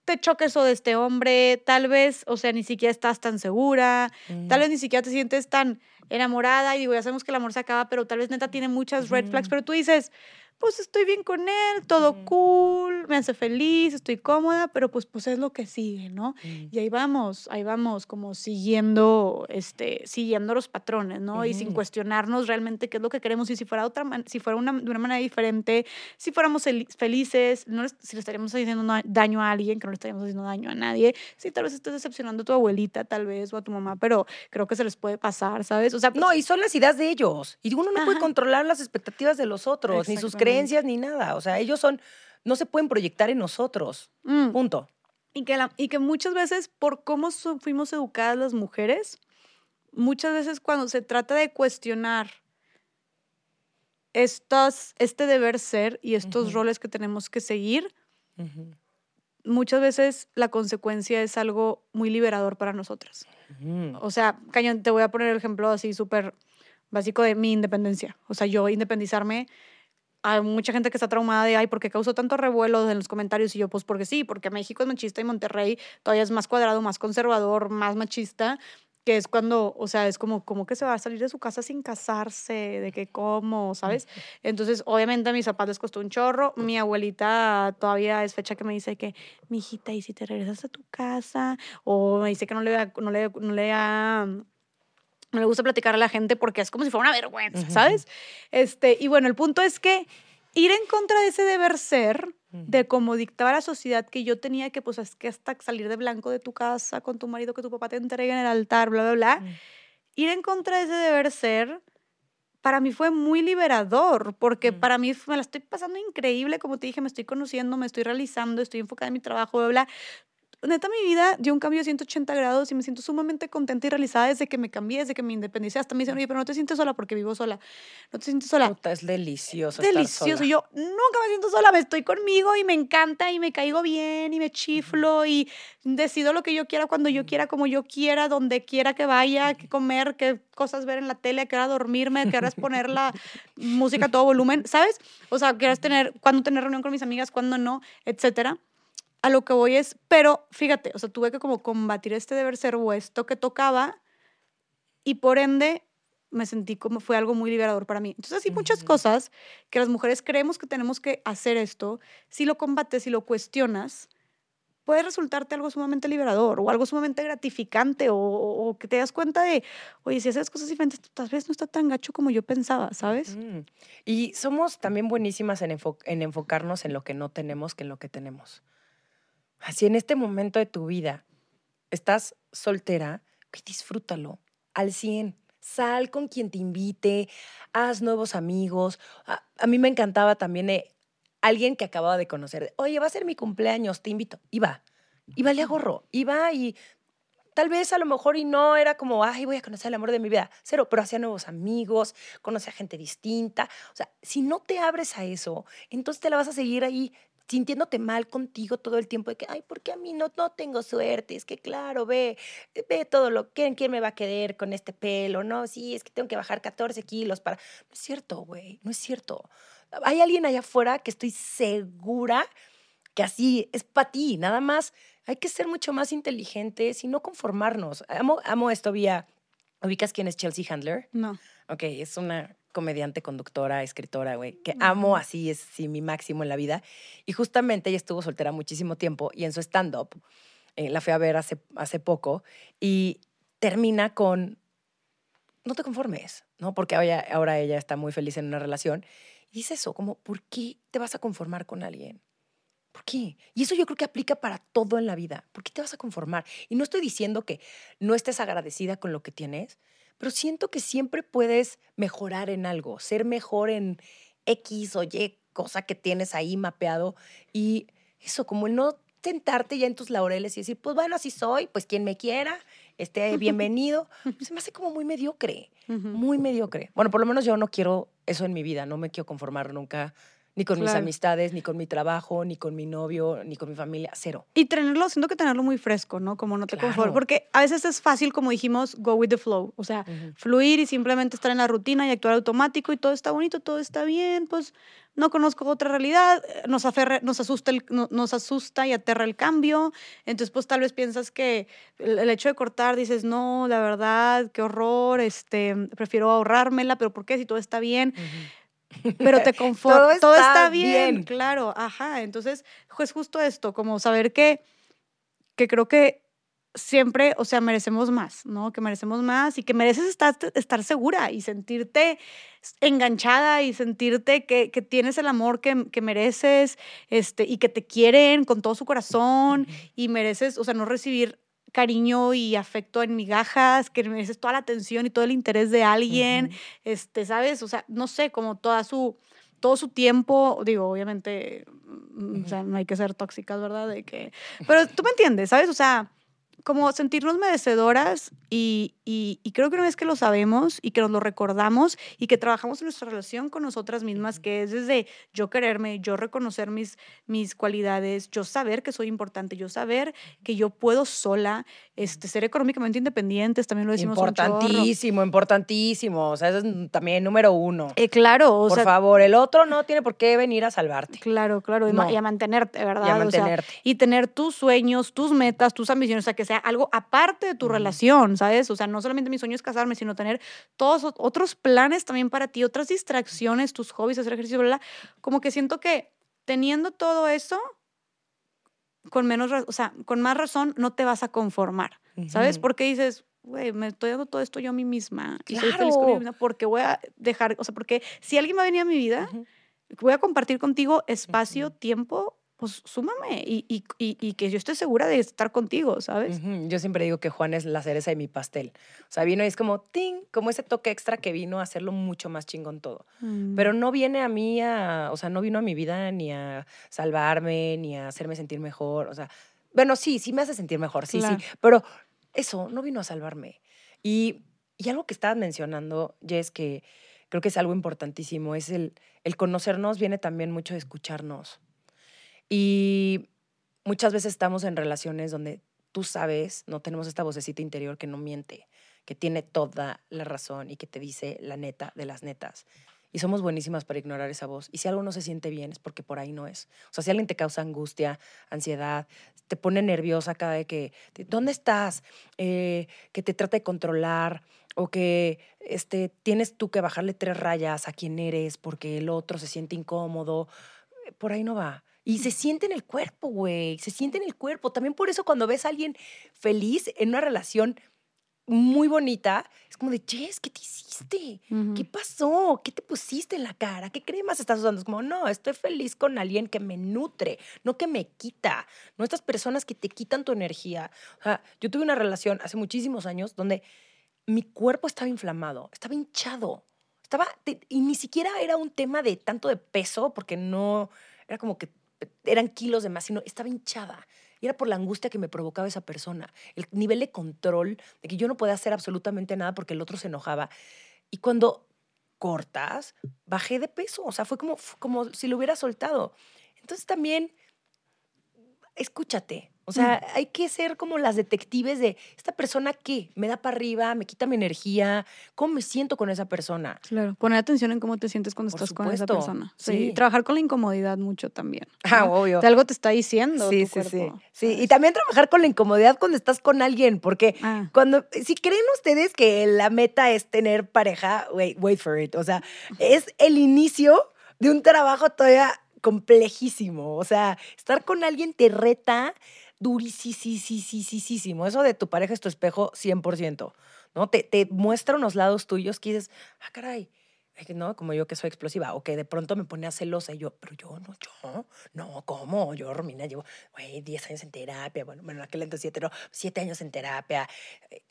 te choque eso de este hombre, tal vez, o sea, ni siquiera estás tan segura, tal vez ni siquiera te sientes tan enamorada y digo, ya sabemos que el amor se acaba, pero tal vez neta tiene muchas red flags, pero tú dices, pues estoy bien con él, todo cool, me hace feliz, estoy cómoda, pero pues, pues es lo que sigue, ¿no? Y ahí vamos, ahí vamos como siguiendo, este, siguiendo los patrones, ¿no? Y sin cuestionarnos realmente qué es lo que queremos y si fuera, otra si fuera una, de una manera diferente, si fuéramos felices, no si le estaríamos haciendo daño a alguien, que no le estaríamos haciendo daño a nadie, si tal vez estés decepcionando a tu abuelita, tal vez, o a tu mamá, pero creo que se les puede pasar, ¿sabes? O sea, no, y son las ideas de ellos. Y uno no puede controlar las expectativas de los otros, ni sus creencias ni nada. O sea, ellos son, no se pueden proyectar en nosotros. Mm. Punto. Y que, y que muchas veces, por cómo fuimos educadas las mujeres, muchas veces cuando se trata de cuestionar estos, este deber ser y estos roles que tenemos que seguir, muchas veces la consecuencia es algo muy liberador para nosotras. O sea, cañón, te voy a poner el ejemplo así súper básico de mi independencia. O sea, yo independizarme hay mucha gente que está traumada de, ay, ¿por qué causó tanto revuelo en los comentarios? Y yo, pues porque sí, porque México es machista y Monterrey todavía es más cuadrado, más conservador, más machista, que es cuando, o sea, es como, como que se va a salir de su casa sin casarse, de que cómo, ¿sabes? Entonces, obviamente a mis zapatos les costó un chorro. Mi abuelita todavía es fecha que me dice que, mi hijita, ¿y si te regresas a tu casa? O me dice que no le, no le, no le no le gusta platicar a la gente porque es como si fuera una vergüenza, ¿sabes? Este, y bueno, el punto es que ir en contra de ese deber ser, de cómo dictaba la sociedad que yo tenía que, pues, es que hasta salir de blanco de tu casa con tu marido, que tu papá te entregue en el altar, bla, bla, bla. Ir en contra de ese deber ser, para mí fue muy liberador, porque para mí me la estoy pasando increíble, como te dije, me estoy conociendo, me estoy realizando, estoy enfocada en mi trabajo, bla, bla neta, mi vida dio un cambio de 180 grados y me siento sumamente contenta y realizada desde que me cambié, desde que me independicé. Hasta me dicen, oye, pero no te sientes sola porque vivo sola. No te sientes sola. es delicioso. Delicioso. Estar Yo nunca me siento sola, me estoy conmigo y me encanta y me caigo bien y me chiflo y decido lo que yo quiera cuando yo quiera, como yo quiera, donde quiera que vaya, qué comer, qué cosas ver en la tele, qué hora dormirme, qué hora poner la música a todo volumen, ¿sabes? O sea, quieras tener, cuándo tener reunión con mis amigas, cuándo no, etcétera a lo que voy es, pero fíjate, o sea, tuve que como combatir este deber ser o esto que tocaba y por ende me sentí como fue algo muy liberador para mí. Entonces, así muchas cosas que las mujeres creemos que tenemos que hacer esto, si lo combates, si lo cuestionas, puede resultarte algo sumamente liberador o algo sumamente gratificante o, que te das cuenta de, oye, si haces cosas diferentes, tal vez no está tan gacho como yo pensaba, ¿sabes? Y somos también buenísimas en, en enfocarnos en lo que no tenemos que en lo que tenemos. Así en este momento de tu vida estás soltera, disfrútalo al 100. Sal con quien te invite, haz nuevos amigos. A, mí me encantaba también eh, alguien que acababa de conocer. Oye, va a ser mi cumpleaños, te invito. Iba, iba le gorro, iba y tal vez a lo mejor y no era como, ay, voy a conocer el amor de mi vida. Cero, pero hacía nuevos amigos, conoce a gente distinta. O sea, si no te abres a eso, entonces te la vas a seguir ahí sintiéndote mal contigo todo el tiempo de que, ay, ¿por qué a mí no, no tengo suerte? Es que claro, ve, ve todo lo que, ¿quién me va a querer con este pelo? No, sí, es que tengo que bajar 14 kilos para... No es cierto, güey, no es cierto. Hay alguien allá afuera que estoy segura que así es para ti, nada más. Hay que ser mucho más inteligentes y no conformarnos. Amo, amo esto, vía... ¿Ubicas quién es Chelsea Handler? No. Ok, es una comediante, conductora, escritora, güey, que amo así, es mi máximo en la vida. Y justamente ella estuvo soltera muchísimo tiempo y en su stand-up, eh, la fui a ver hace, hace poco, y termina con, no te conformes, ¿no? Porque ahora, ahora ella está muy feliz en una relación. Y dice eso, como, ¿por qué te vas a conformar con alguien? ¿Por qué? Y eso yo creo que aplica para todo en la vida. ¿Por qué te vas a conformar? Y no estoy diciendo que no estés agradecida con lo que tienes, pero siento que siempre puedes mejorar en algo, ser mejor en X o Y cosa que tienes ahí mapeado y eso, como el no tentarte ya en tus laureles y decir, pues bueno, así soy, pues quien me quiera, esté bienvenido, se me hace como muy mediocre, muy mediocre. Bueno, por lo menos yo no quiero eso en mi vida, no me quiero conformar nunca ni con mis amistades, ni con mi trabajo, ni con mi novio, ni con mi familia, cero. Y tenerlo, siento que tenerlo muy fresco, ¿no? Como no te claro. porque a veces es fácil, como dijimos, go with the flow, o sea, fluir y simplemente estar en la rutina y actuar automático y todo está bonito, todo está bien, pues no conozco otra realidad, nos, aferra, nos, asusta el, nos asusta y aterra el cambio, entonces pues tal vez piensas que el, hecho de cortar, dices, no, la verdad, qué horror, este, prefiero ahorrármela, pero ¿por qué si todo está bien? Pero te conforta. todo, está, bien, claro, ajá. Entonces, es justo esto, como saber que, que creo que siempre, o sea, merecemos más, ¿no? Que merecemos más y que mereces estar, estar segura y sentirte enganchada y sentirte que, que tienes el amor que, que, mereces este, y que te quieren con todo su corazón y mereces, o sea, no recibir cariño y afecto en migajas, que mereces toda la atención y todo el interés de alguien, este, ¿sabes? O sea, no sé, como toda su, todo su tiempo, digo, obviamente, mm, o sea, no hay que ser tóxicas, ¿verdad? De que, pero tú me entiendes, ¿sabes? O sea, como sentirnos merecedoras y, y, creo que una vez que lo sabemos y que nos lo recordamos y que trabajamos en nuestra relación con nosotras mismas, que es desde yo quererme, yo reconocer mis, mis cualidades, yo saber que soy importante, yo saber que yo puedo sola, este, ser económicamente independientes, también lo decimos Importantísimo, importantísimo, o sea, eso es también número uno. Eh, claro, o Por favor, el otro no tiene por qué venir a salvarte. Claro, claro, y, a mantenerte, ¿verdad? Y a mantenerte. y tener tus sueños, tus metas, tus ambiciones, o sea, que sea algo aparte de tu relación, ¿sabes? O sea, no solamente mi sueño es casarme, sino tener todos otros planes también para ti, otras distracciones, tus hobbies, hacer ejercicio, bla, bla. Como que siento que teniendo todo eso, con menos, o sea, con más razón, no te vas a conformar, ¿sabes? Porque dices, güey, me estoy dando todo esto yo a mí misma y soy feliz con mi vida porque voy a dejar, o sea, porque si alguien va a venir a mi vida, voy a compartir contigo espacio, tiempo pues súmame y, y, y, que yo esté segura de estar contigo, ¿sabes? Yo siempre digo que Juan es la cereza de mi pastel. O sea, vino y es como, ¡ting! Como ese toque extra que vino a hacerlo mucho más chingón todo. Mm. Pero no viene a mí a, o sea, no vino a mi vida ni a salvarme, ni a hacerme sentir mejor. O sea, bueno, sí, sí me hace sentir mejor, sí, sí. Pero eso, no vino a salvarme. Y, y algo que estabas mencionando, Jess, que creo que es algo importantísimo, es el, el conocernos viene también mucho de escucharnos. Y muchas veces estamos en relaciones donde tú sabes, no tenemos esta vocecita interior que no miente, que tiene toda la razón y que te dice la neta de las netas. Y somos buenísimas para ignorar esa voz. Y si algo no se siente bien es porque por ahí no es. O sea, si alguien te causa angustia, ansiedad, te pone nerviosa cada vez que, ¿dónde estás? Eh, que te trata de controlar o que este, tienes tú que bajarle tres rayas a quién eres porque el otro se siente incómodo. Por ahí no va. Y se siente en el cuerpo, güey. Se siente en el cuerpo. También por eso cuando ves a alguien feliz en una relación muy bonita, es como de, Jess, ¿qué te hiciste? ¿Qué pasó? ¿Qué te pusiste en la cara? ¿Qué cremas estás usando? Es como, no, estoy feliz con alguien que me nutre, no que me quita. No estas personas que te quitan tu energía. O sea, yo tuve una relación hace muchísimos años donde mi cuerpo estaba inflamado, estaba hinchado. Estaba, y ni siquiera era un tema de tanto de peso, porque no, era como que eran kilos de más, sino estaba hinchada. Era por la angustia que me provocaba esa persona, el nivel de control, de que yo no podía hacer absolutamente nada porque el otro se enojaba. Y cuando cortas, bajé de peso, o sea, fue como, como si lo hubiera soltado. Entonces también, escúchate, o sea, mm. hay que ser como las detectives de esta persona que me da para arriba, me quita mi energía, cómo me siento con esa persona. Claro, poner atención en cómo te sientes cuando estás con esa persona. Sí. trabajar con la incomodidad mucho también. Ah, obvio. De algo te está diciendo. Sí, sí, sí. Sí, y también trabajar con la incomodidad cuando estás con alguien, porque ah. cuando, si creen ustedes que la meta es tener pareja, wait, wait for it. O sea, es el inicio de un trabajo todavía complejísimo. O sea, estar con alguien te reta durísimo. Eso de tu pareja es tu espejo 100%, ¿no? Te, te muestra unos lados tuyos que dices, ah, caray, ¿no? Como yo que soy explosiva, o que de pronto me ponía celosa y yo, pero yo no, yo, no, ¿cómo? Yo, Romina, llevo, güey, 10 años en terapia, bueno, bueno, aquel entonces 7, 7 años en terapia, eh,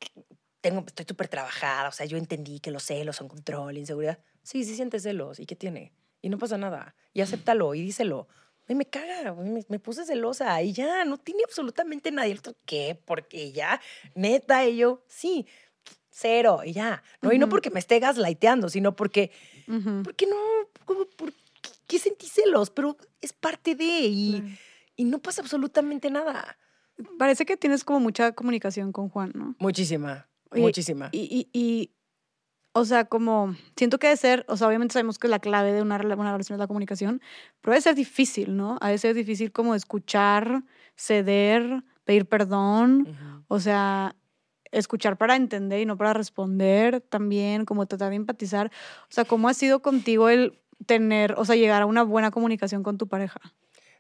tengo, estoy súper trabajada, o sea, yo entendí que los celos son control, inseguridad. Sí, sí sientes celos, ¿y qué tiene? Y no pasa nada, y acéptalo, y díselo, me caga, me, puse celosa y ya, no tiene absolutamente nadie. ¿qué? Porque ya, neta, y yo, sí, cero, y ya. No, y no porque me esté gaslighteando, sino porque, porque no, ¿por qué sentí celos? Pero es parte de, y, y no pasa absolutamente nada. Parece que tienes como mucha comunicación con Juan, ¿no? Muchísima, muchísima. y, y o sea, como siento que debe ser, o sea, obviamente sabemos que la clave de una, una relación es la comunicación, pero debe ser difícil, ¿no? A veces es difícil como escuchar, ceder, pedir perdón, o sea, escuchar para entender y no para responder también, como tratar de empatizar. O sea, ¿cómo ha sido contigo el tener, o sea, llegar a una buena comunicación con tu pareja?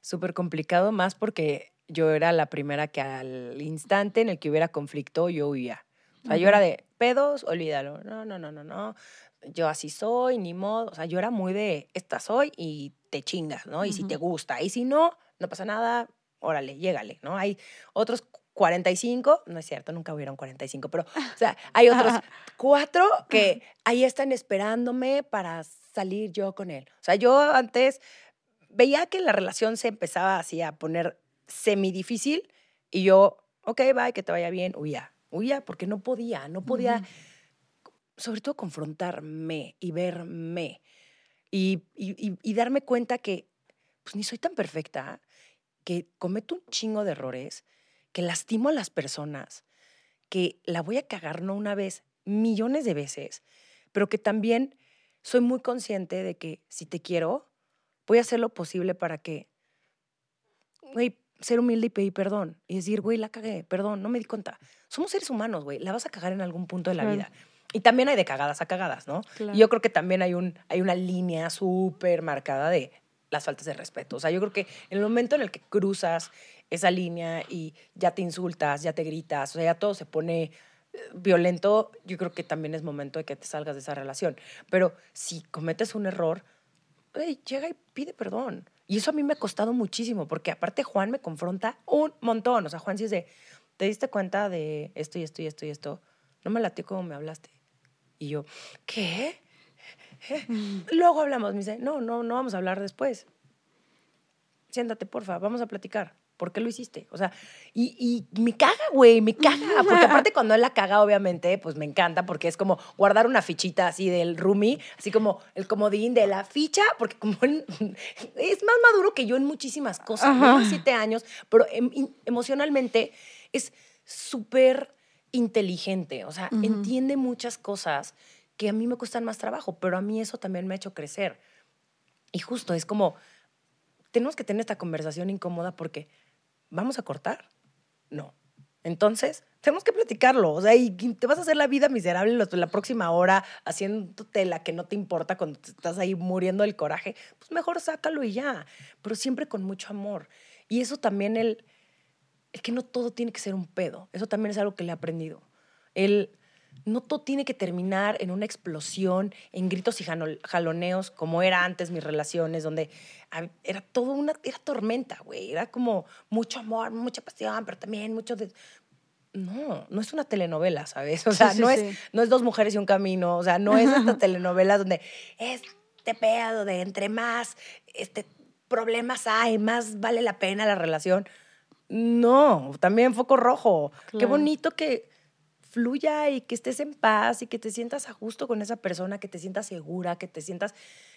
Súper complicado, más porque yo era la primera que al instante en el que hubiera conflicto yo huía. O sea, yo era de pedos, olvídalo. No, no, no, no, no. Yo así soy, ni modo. O sea, yo era muy de esta soy y te chingas, ¿no? Y si te gusta. Y si no, no pasa nada, órale, llégale, ¿no? Hay otros 45, no es cierto, nunca hubieron 45, pero, o sea, hay otros cuatro que ahí están esperándome para salir yo con él. O sea, yo antes veía que la relación se empezaba así a poner semi difícil y yo, ok, bye, que te vaya bien, huía huía porque no podía, no podía, sobre todo confrontarme y verme y, y, darme cuenta que pues ni soy tan perfecta, que cometo un chingo de errores, que lastimo a las personas, que la voy a cagar no una vez, millones de veces, pero que también soy muy consciente de que si te quiero, voy a hacer lo posible para que, ser humilde y pedir perdón y decir, güey, la cagué, perdón, no me di cuenta. Somos seres humanos, güey, la vas a cagar en algún punto de la vida. Y también hay de cagadas a cagadas, ¿no? Y yo creo que también hay, un, hay una línea súper marcada de las faltas de respeto. O sea, yo creo que en el momento en el que cruzas esa línea y ya te insultas, ya te gritas, o sea, ya todo se pone eh, violento, yo creo que también es momento de que te salgas de esa relación. Pero si cometes un error, hey, llega y pide perdón. Y eso a mí me ha costado muchísimo, porque aparte Juan me confronta un montón. O sea, Juan sí es de, ¿te diste cuenta de esto y esto y esto y esto? No me latió como me hablaste. Y yo, ¿qué? Luego hablamos. Me dice, no, no, no vamos a hablar después. Siéntate, porfa, vamos a platicar. ¿Por qué lo hiciste? O sea, y, y me caga, güey, me caga. Porque aparte cuando él la caga, obviamente, pues me encanta porque es como guardar una fichita así del roomie, así como el comodín de la ficha, porque como él es más maduro que yo en muchísimas cosas, ¿no? siete años, pero em, emocionalmente es súper inteligente, o sea, entiende muchas cosas que a mí me cuestan más trabajo, pero a mí eso también me ha hecho crecer. Y justo es como, tenemos que tener esta conversación incómoda porque, ¿vamos a cortar? No. Entonces, tenemos que platicarlo. O sea, y te vas a hacer la vida miserable la próxima hora haciéndote la que no te importa cuando estás ahí muriendo del coraje. Pues mejor sácalo y ya. Pero siempre con mucho amor. Y eso también, el, el que no todo tiene que ser un pedo. Eso también es algo que le he aprendido. El no todo tiene que terminar en una explosión, en gritos y jaloneos, como era antes mis relaciones, donde era todo una, era tormenta, güey. Era como mucho amor, mucha pasión, pero también mucho de... No, no es una telenovela, ¿sabes? O sea, no, Es, no es dos mujeres y un camino, o sea, no es esta telenovela donde este pedo de entre más este, problemas hay, más vale la pena la relación. No, también foco rojo. Qué bonito que fluya y que estés en paz y que te sientas a gusto con esa persona, que te sientas segura, que te sientas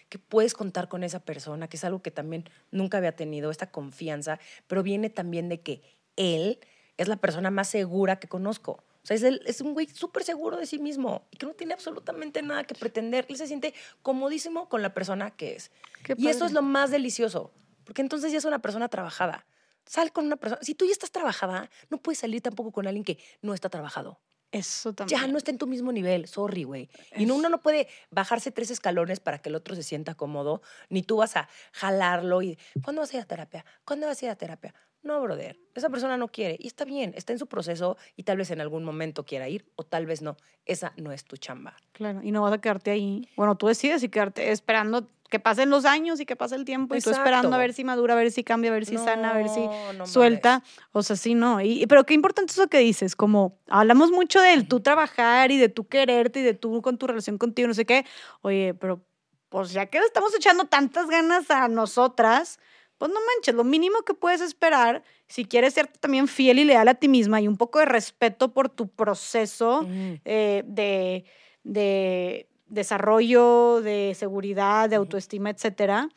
que puedes contar con esa persona, que es algo que también nunca había tenido, esta confianza, pero viene también de que él es la persona más segura que conozco. O sea, es, es un güey súper seguro de sí mismo y que no tiene absolutamente nada que pretender. Él se siente comodísimo con la persona que es. y eso es lo más delicioso, porque entonces ya es una persona trabajada. Sal con una persona. Si tú ya estás trabajada, no puedes salir tampoco con alguien que no está trabajado. Eso también. Ya no está en tu mismo nivel, sorry, güey. Y uno no puede bajarse tres escalones para que el otro se sienta cómodo, ni tú vas a jalarlo y, ¿cuándo vas a ir a terapia? ¿Cuándo vas a ir a terapia? No, brother, esa persona no quiere y está bien, está en su proceso y tal vez en algún momento quiera ir o tal vez no. Esa no es tu chamba. Claro, y no vas a quedarte ahí. Bueno, tú decides y quedarte esperando que pasen los años y que pase el tiempo y tú esperando a ver si madura, a ver si cambia, a ver si sana, a ver si suelta. O sea, sí, no. Y, pero qué importante eso que dices, como hablamos mucho del tú trabajar y de tú quererte y de tú con tu relación contigo, no sé qué. Oye, pero pues ya que estamos echando tantas ganas a nosotras, pues no manches, lo mínimo que puedes esperar, si quieres ser también fiel y leal a ti misma y un poco de respeto por tu proceso eh, de, de desarrollo, de seguridad, de autoestima, etcétera,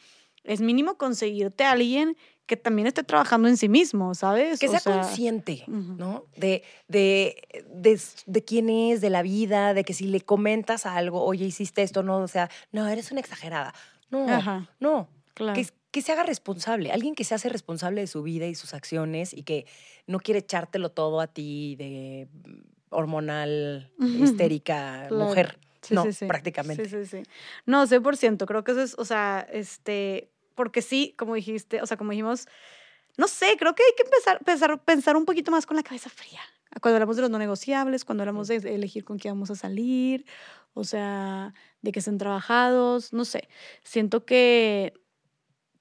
es mínimo conseguirte a alguien que también esté trabajando en sí mismo, ¿sabes? Que sea, consciente, ¿no? De, de, de, quién es, de la vida, de que si le comentas algo, oye, hiciste esto, no, o sea, no, eres una exagerada. No, no. Claro. Que, que se haga responsable, alguien que se hace responsable de su vida y sus acciones y que no quiere echártelo todo a ti de hormonal, histérica, mujer no, prácticamente. Sí, sí, sí. No, 100%. Creo que eso es, o sea, este, porque sí, como dijiste, o sea, como dijimos, no sé, creo que hay que empezar, pensar, pensar un poquito más con la cabeza fría. Cuando hablamos de los no negociables, cuando hablamos de elegir con quién vamos a salir, o sea, de que estén trabajados, no sé. Siento que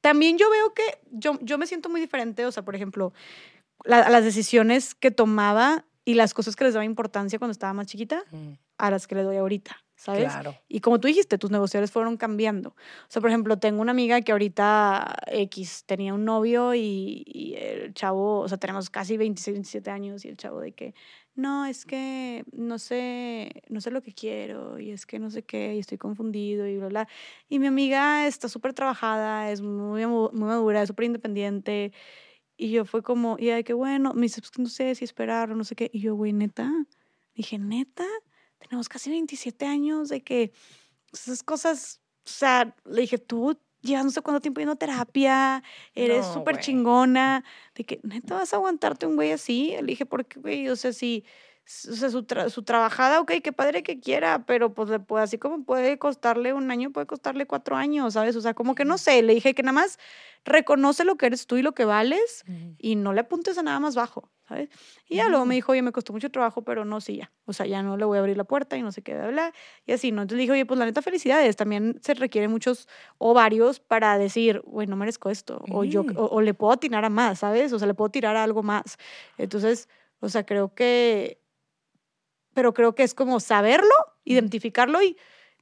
también yo veo que yo, yo me siento muy diferente, o sea, por ejemplo, las decisiones que tomaba y las cosas que les daba importancia cuando estaba más chiquita a las que le doy ahorita. ¿Sabes? Claro. Y como tú dijiste, tus negociables fueron cambiando. O sea, por ejemplo, tengo una amiga que ahorita X tenía un novio y, el chavo, o sea, tenemos casi 26, 27 años y el chavo de que, no, es que no sé, no sé lo que quiero y es que no sé qué y estoy confundido y bla, bla. Y mi amiga está súper trabajada, es muy, muy madura, es súper independiente. Y yo fue como, y ay, qué bueno, me dice, pues no sé si esperar o no sé qué. Y yo, güey, neta, dije, neta, tenemos casi 27 años de que esas cosas, o sea, le dije, tú llevas no sé cuánto tiempo yendo a terapia, eres súper chingona, de que neta vas a aguantarte un güey así. Le dije, porque, güey, o sea, si o sea, su, su, trabajada, ok, qué padre que quiera, pero pues le puede, así como puede costarle un año, puede costarle cuatro años, ¿sabes? O sea, como que no sé, le dije que nada más reconoce lo que eres tú y lo que vales y no le apuntes a nada más bajo, ¿sabes? Y ya luego me dijo, oye, me costó mucho trabajo, pero no, sí, ya. O sea, ya no le voy a abrir la puerta y no sé qué, hablar Y así, ¿no? Entonces le dije, oye, pues la neta, felicidades. También se requieren muchos ovarios para decir, güey, no merezco esto. O yo, o, o le puedo tirar a más, ¿sabes? O sea, le puedo tirar a algo más. Entonces, o sea, creo que pero creo que es como saberlo, identificarlo y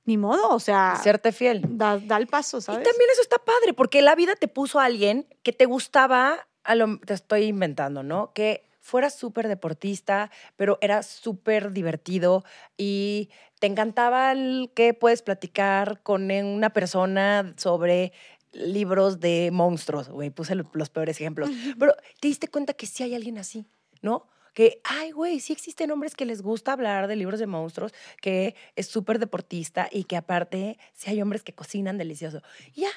ni modo, o sea. Serte fiel. Da, da, el paso, ¿sabes? Y también eso está padre, porque la vida te puso a alguien que te gustaba, a lo, te estoy inventando, ¿no? Que fuera súper deportista, pero era súper divertido y te encantaba el que puedes platicar con una persona sobre libros de monstruos, güey, puse los peores ejemplos, pero te diste cuenta que sí hay alguien así, ¿no? Que, ay, güey, sí existen hombres que les gusta hablar de libros de monstruos, que es súper deportista y que aparte, sí hay hombres que cocinan delicioso. Ya,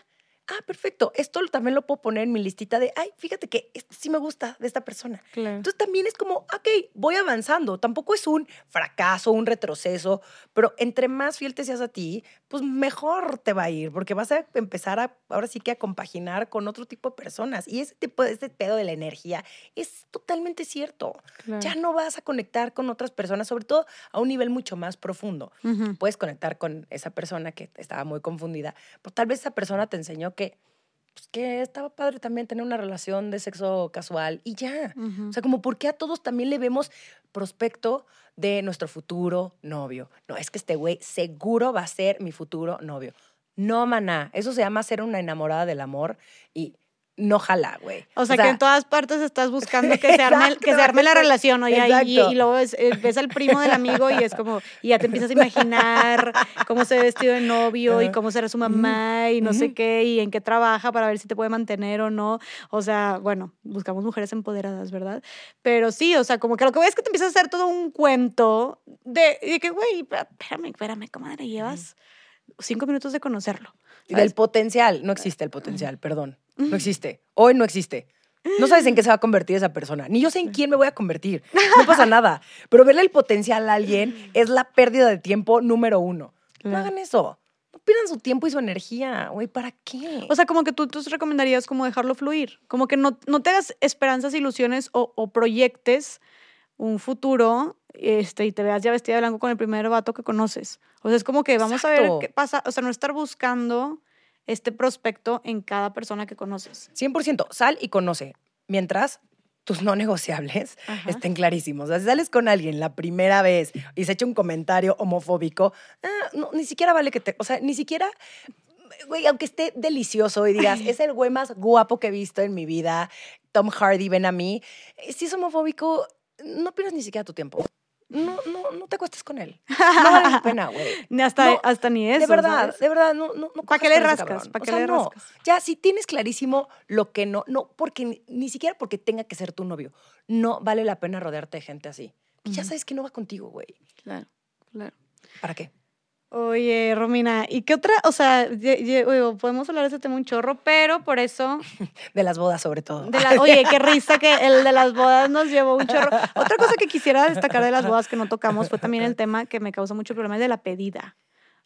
ah, perfecto, esto también lo puedo poner en mi listita de, ay, fíjate que esto sí me gusta de esta persona. Entonces también es como, ok, voy avanzando. Tampoco es un fracaso, un retroceso, pero entre más fiel te seas a ti, pues mejor te va a ir, porque vas a empezar a, ahora sí que a compaginar con otro tipo de personas. Y ese tipo de, ese pedo de la energía es totalmente cierto. Ya no vas a conectar con otras personas, sobre todo a un nivel mucho más profundo. Puedes conectar con esa persona que estaba muy confundida, pero tal vez esa persona te enseñó que, pues, que estaba padre también tener una relación de sexo casual y ya. O sea, como porque a todos también le vemos prospecto de nuestro futuro novio. No, es que este güey seguro va a ser mi futuro novio. No, maná. Eso se llama ser una enamorada del amor y no jala, güey. O, sea, que en todas partes estás buscando que se arme, que se arme la relación, ¿no? Y, y, luego eh, ves, al primo del amigo y es como, y ya te empiezas a imaginar cómo se ve vestido de novio y cómo será su mamá y no sé qué, y en qué trabaja para ver si te puede mantener o no. O sea, bueno, buscamos mujeres empoderadas, ¿verdad? Pero sí, o sea, como que lo que ves es que te empiezas a hacer todo un cuento de, de que, güey, espérame, espérame, comadre, llevas cinco minutos de conocerlo. Del potencial, no existe el potencial, perdón. No existe. Hoy no existe. No sabes en qué se va a convertir esa persona. Ni yo sé en quién me voy a convertir. No pasa nada. Pero verle el potencial a alguien es la pérdida de tiempo número uno. No hagan eso. No pierdan su tiempo y su energía. Güey, ¿para qué? O sea, como que tú, tú recomendarías como dejarlo fluir. Como que no, no te hagas esperanzas, ilusiones o, o proyectes un futuro este, y te veas ya vestida de blanco con el primer vato que conoces. O sea, es como que vamos a ver qué pasa. O sea, no estar buscando este prospecto en cada persona que conoces. 100%, sal y conoce. Mientras tus no negociables estén clarísimos. O sea, si sales con alguien la primera vez y se echa un comentario homofóbico, ah, ni siquiera vale que te, o sea, ni siquiera, güey, aunque esté delicioso y digas, es el güey más guapo que he visto en mi vida, Tom Hardy, ven a mí, si es homofóbico, no pierdas ni siquiera tu tiempo no, no, no te acuestes con él. No vale la pena, güey. Ni hasta, hasta ni eso. De verdad, de verdad, no, no, no ¿Para qué le rascas? ¿Para qué le rascas? Ya, si tienes clarísimo lo que no, no, porque ni, siquiera porque tenga que ser tu novio, no vale la pena rodearte de gente así. Y ya sabes que no va contigo, güey. Claro, claro. ¿Para qué? Oye, Romina, ¿y qué otra? O sea, podemos hablar de ese tema un chorro, pero por eso. De las bodas, sobre todo. oye, qué risa que el de las bodas nos llevó un chorro. Otra cosa que quisiera destacar de las bodas que no tocamos fue también el tema que me causa mucho problema, de la pedida.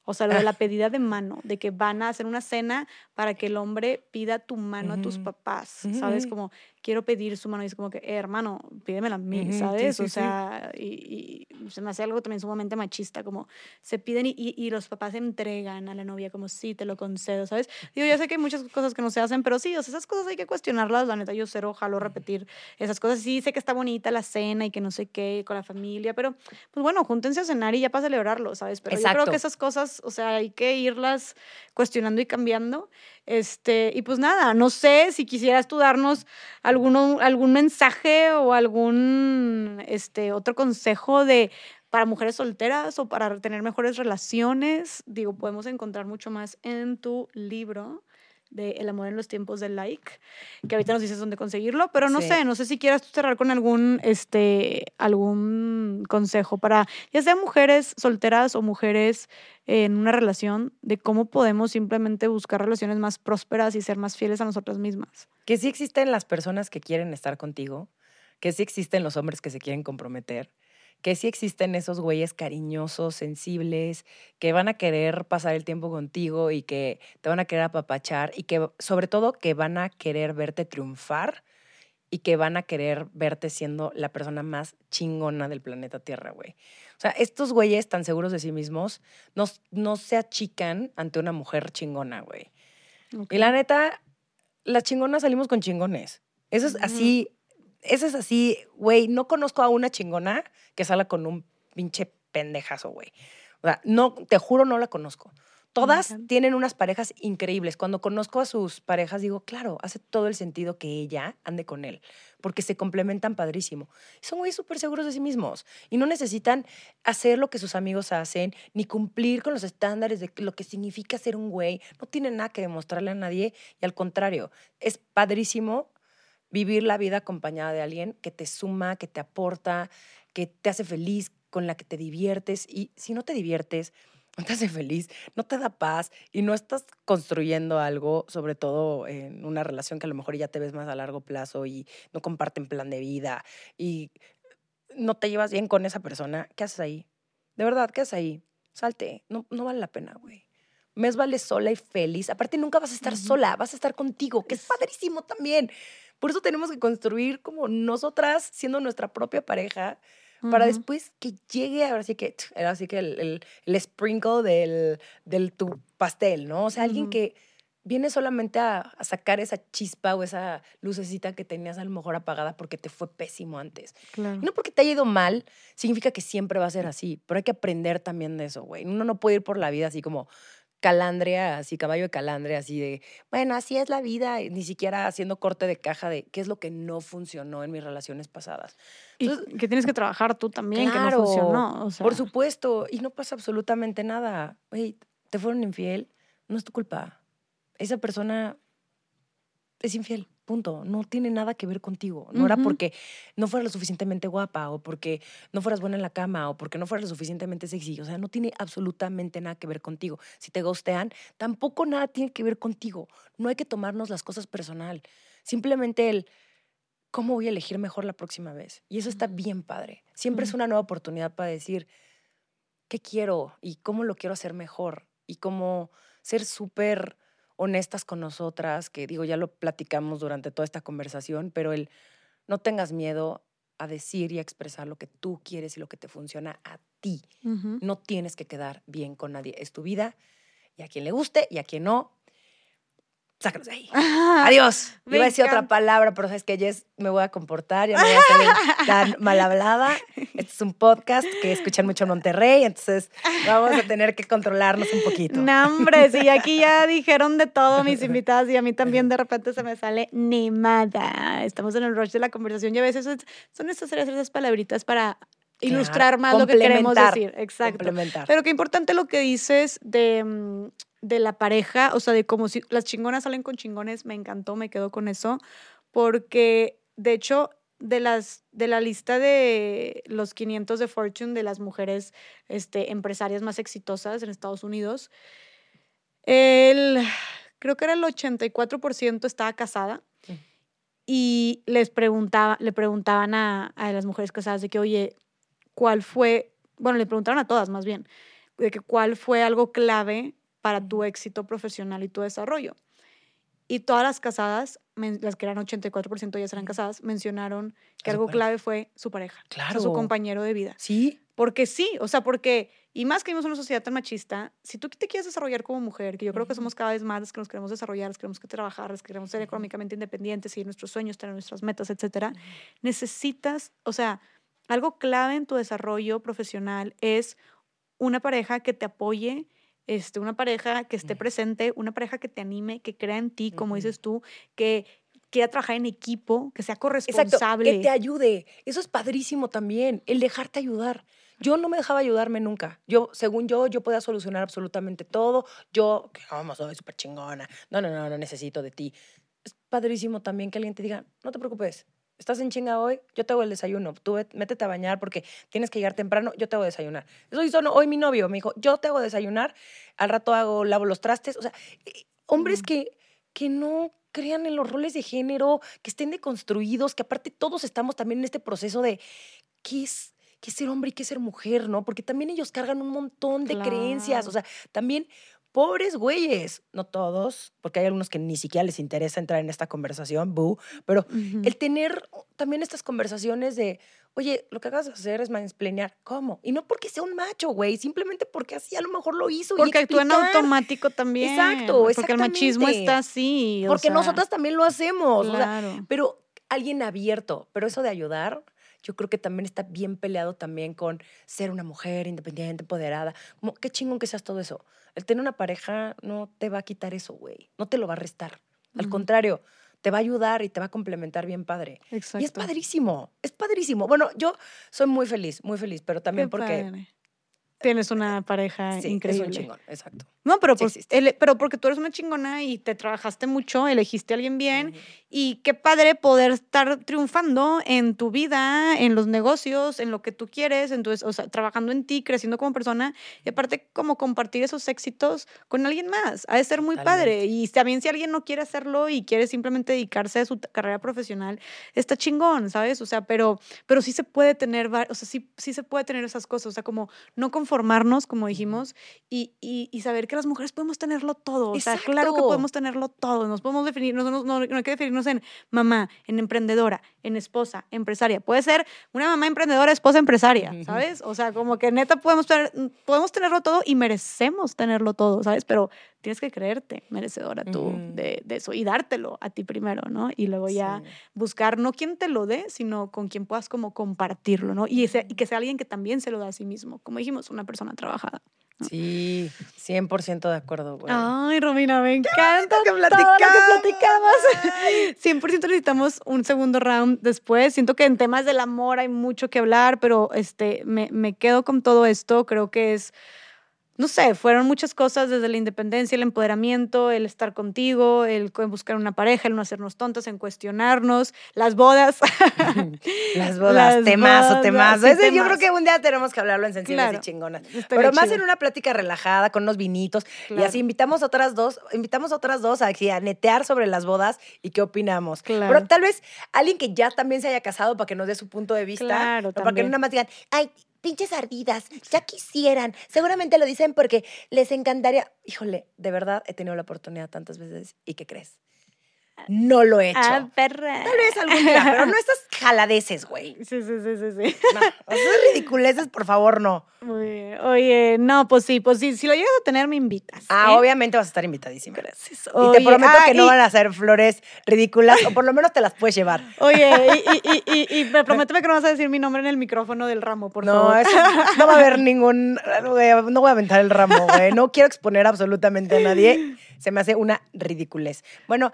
O sea, lo de la pedida de mano, de que van a hacer una cena para que el hombre pida tu mano a tus papás, ¿sabes? Como quiero pedir su mano y es como que, eh, hermano, pídemela a mí, ¿sabes? o sea, y, se me hace algo también sumamente machista, como se piden y, y, los papás entregan a la novia como, sí, te lo concedo, ¿sabes? Digo, ya sé que hay muchas cosas que no se hacen, pero sí, o sea, esas cosas hay que cuestionarlas, la neta, yo cero, ojalá repetir esas cosas. Sí, sé que está bonita la cena y que no sé qué, con la familia, pero pues bueno, júntense a cenar y ya para celebrarlo, ¿sabes? Pero yo creo que esas cosas, o sea, hay que irlas cuestionando y cambiando. Este, y pues nada, no sé si quisieras tú darnos alguno, algún mensaje o algún este, otro consejo de para mujeres solteras o para tener mejores relaciones. Digo, podemos encontrar mucho más en tu libro de El amor en los tiempos del like, que ahorita nos dices dónde conseguirlo, pero no sé, no sé si quieras cerrar con algún, este, algún consejo para, ya sea mujeres solteras o mujeres en una relación, de cómo podemos simplemente buscar relaciones más prósperas y ser más fieles a nosotras mismas. Que sí existen las personas que quieren estar contigo, que sí existen los hombres que se quieren comprometer, que sí existen esos güeyes cariñosos, sensibles, que van a querer pasar el tiempo contigo y que te van a querer apapachar y que sobre todo que van a querer verte triunfar y que van a querer verte siendo la persona más chingona del planeta Tierra, güey. O sea, estos güeyes tan seguros de sí mismos no, no se achican ante una mujer chingona, güey. Y la neta, las chingonas salimos con chingones. Eso es así, eso es así, güey, no conozco a una chingona que salga con un pinche pendejazo, güey. O sea, no, te juro, no la conozco. Todas tienen unas parejas increíbles. Cuando conozco a sus parejas, digo, claro, hace todo el sentido que ella ande con él, porque se complementan padrísimo. Son güeyes súper seguros de sí mismos y no necesitan hacer lo que sus amigos hacen, ni cumplir con los estándares de lo que significa ser un güey. No tienen nada que demostrarle a nadie y al contrario, es padrísimo vivir la vida acompañada de alguien que te suma, que te aporta, que te hace feliz, con la que te diviertes. Y si no te diviertes, no te hace feliz, no te da paz y no estás construyendo algo, sobre todo en una relación que a lo mejor ya te ves más a largo plazo y no comparten plan de vida y no te llevas bien con esa persona, ¿qué haces ahí? De verdad, ¿qué haces ahí? Salte, no, no vale la pena, güey. Mes vale sola y feliz. Aparte, nunca vas a estar sola, vas a estar contigo, que es padrísimo también. Por eso tenemos que construir como nosotras, siendo nuestra propia pareja, para después que llegue, ahora sí que, ahora sí que el, el, sprinkle del, del, tu pastel, ¿no? O sea, alguien que viene solamente a, sacar esa chispa o esa lucecita que tenías a lo mejor apagada porque te fue pésimo antes. Y no porque te haya ido mal, significa que siempre va a ser así, pero hay que aprender también de eso, güey. Uno no puede ir por la vida así como calandria, así caballo de calandria, así de, bueno, así es la vida, ni siquiera haciendo corte de caja de qué es lo que no funcionó en mis relaciones pasadas. y que tienes que trabajar tú también, que no funcionó. Por supuesto, y no pasa absolutamente nada. Oye, te fueron infiel, no es tu culpa esa persona es infiel, punto. No tiene nada que ver contigo. No era porque no fueras lo suficientemente guapa o porque no fueras buena en la cama o porque no fueras lo suficientemente sexy. O sea, no tiene absolutamente nada que ver contigo. Si te gustean, tampoco nada tiene que ver contigo. No hay que tomarnos las cosas personal. Simplemente el cómo voy a elegir mejor la próxima vez. Y eso está bien padre. Siempre es una nueva oportunidad para decir qué quiero y cómo lo quiero hacer mejor y cómo ser súper honestas con nosotras, que digo, ya lo platicamos durante toda esta conversación, pero el no tengas miedo a decir y a expresar lo que tú quieres y lo que te funciona a ti. No tienes que quedar bien con nadie. Es tu vida y a quien le guste y a quien no, sácalos de ahí. Adiós. Iba a decir otra palabra, pero sabes que Jess me voy a comportar, ya no voy a ser tan mal hablada. Este es un podcast que escuchan mucho en Monterrey, entonces vamos a tener que controlarnos un poquito. No, hombre, sí, aquí ya dijeron de todo mis invitadas y a mí también de repente se me sale nada. Estamos en el rush de la conversación y a veces son necesarias esas palabritas para ilustrar más lo que queremos decir. Exacto. Pero qué importante lo que dices de mm, de la pareja, o sea, de cómo si las chingonas salen con chingones, me encantó, me quedo con eso, porque de hecho, de, las, de la lista de los 500 de Fortune de las mujeres este, empresarias más exitosas en Estados Unidos, el, creo que era el 84% estaba casada y les preguntaba, le preguntaban a, a las mujeres casadas de que, oye, ¿cuál fue? Bueno, le preguntaron a todas más bien, de que cuál fue algo clave para tu éxito profesional y tu desarrollo. Y todas las casadas, las que eran 84% ya eran casadas, mencionaron que algo clave fue su pareja, claro. su compañero de vida. Sí. Porque sí, o sea, porque, y más que vivimos en una sociedad tan machista, si tú te quieres desarrollar como mujer, que yo creo que somos cada vez más las que nos queremos desarrollar, las que queremos que trabajar, las que queremos ser económicamente independientes, seguir nuestros sueños, tener nuestras metas, etcétera, necesitas, o sea, algo clave en tu desarrollo profesional es una pareja que te apoye, este, una pareja que esté presente, una pareja que te anime, que crea en ti, como dices tú, que quiera trabajar en equipo, que sea corresponsable. que te ayude. Eso es padrísimo también, el dejarte ayudar. Yo no me dejaba ayudarme nunca. Yo, según yo, yo podía solucionar absolutamente todo. Yo, vamos, soy súper chingona. No, no, no, no necesito de ti. Es padrísimo también que alguien te diga, no te preocupes, estás en chinga hoy, yo te hago el desayuno. Tú métete a bañar porque tienes que llegar temprano, yo te hago desayunar. Eso hizo hoy mi novio, me dijo, yo te hago desayunar, al rato hago, lavo los trastes. O sea, eh, hombres que, que no crean en los roles de género, que estén deconstruidos, que aparte todos estamos también en este proceso de qué es, qué ser hombre y qué ser mujer, ¿no? Porque también ellos cargan un montón de creencias. O sea, también pobres güeyes, no todos, porque hay algunos que ni siquiera les interesa entrar en esta conversación, boo, pero el tener también estas conversaciones de, oye, lo que acabas de hacer es mansplanear, ¿cómo? Y no porque sea un macho, güey, simplemente porque así a lo mejor lo hizo. Porque actúa en automático también. Exacto, Porque el machismo está así. Porque nosotras también lo hacemos, claro. pero alguien abierto, pero eso de ayudar, yo creo que también está bien peleado también con ser una mujer independiente, empoderada. Como, qué chingón que seas todo eso. El tener una pareja no te va a quitar eso, güey. No te lo va a restar. Al contrario, te va a ayudar y te va a complementar bien padre. Exacto. Y es padrísimo, es padrísimo. Bueno, yo soy muy feliz, muy feliz, pero también porque Tienes una pareja increíble. Es un chingón, exacto. No, pero, pues, pero porque tú eres una chingona y te trabajaste mucho, elegiste a alguien bien y qué padre poder estar triunfando en tu vida, en los negocios, en lo que tú quieres, entonces, o sea, trabajando en ti, creciendo como persona y aparte como compartir esos éxitos con alguien más. Ha de ser muy padre y también si alguien no quiere hacerlo y quiere simplemente dedicarse a su carrera profesional, está chingón, ¿sabes? O sea, pero, pero sí se puede tener, o sea, sí, sí se puede tener esas cosas, o sea, como no conformarnos, como dijimos, y, y, y saber que las mujeres podemos tenerlo todo. O sea, claro que podemos tenerlo todo. Nos podemos definir, no, no, no, hay que definirnos en mamá, en emprendedora, en esposa, empresaria. Puede ser una mamá emprendedora, esposa empresaria, ¿sabes? O sea, como que neta podemos, tener, podemos tenerlo todo y merecemos tenerlo todo, ¿sabes? Pero tienes que creerte merecedora tú de, de, eso y dártelo a ti primero, ¿no? Y luego ya buscar no quien te lo dé, sino con quien puedas como compartirlo, ¿no? Y, ese, y que sea alguien que también se lo da a sí mismo. Como dijimos, una persona trabajada. Sí, 100% de acuerdo, güey. Ay, Romina, me encanta que platicamos. que platicamos. 100% necesitamos un segundo round después. Siento que en temas del amor hay mucho que hablar, pero este, me, me quedo con todo esto. Creo que es no sé, fueron muchas cosas desde la independencia, el empoderamiento, el estar contigo, el buscar una pareja, el no hacernos tontas, en cuestionarnos, las bodas. las bodas, temazo, temazo. yo creo que un día tenemos que hablarlo en sensibles y chingonas. Pero más en una plática relajada, con unos vinitos. Y así invitamos a otras dos, invitamos a otras dos a, a netear sobre las bodas y qué opinamos. Pero tal vez alguien que ya también se haya casado para que nos dé su punto de vista. Claro, Para que no nada más digan, ay, pinches ardidas, ya quisieran. Seguramente lo dicen porque les encantaría. Híjole, de verdad he tenido la oportunidad tantas veces. ¿Y qué crees? No lo he hecho. Ah, perra. Tal vez algún día, pero no estas jaladeces, güey. Sí, sí, sí, sí, sí. No, esas ridiculeces, por favor, no. Oye, no, pues sí, pues sí, si lo llegas a tener, me invitas. Ah, ¿eh? obviamente vas a estar invitadísima. Gracias. y te prometo que no van a ser flores ridículas, o por lo menos te las puedes llevar. Oye, y, y, y, me prométeme que no vas a decir mi nombre en el micrófono del ramo, por no, favor. no va a haber ningún, no voy a aventar el ramo, güey. No quiero exponer absolutamente a nadie se me hace una ridiculez. Bueno,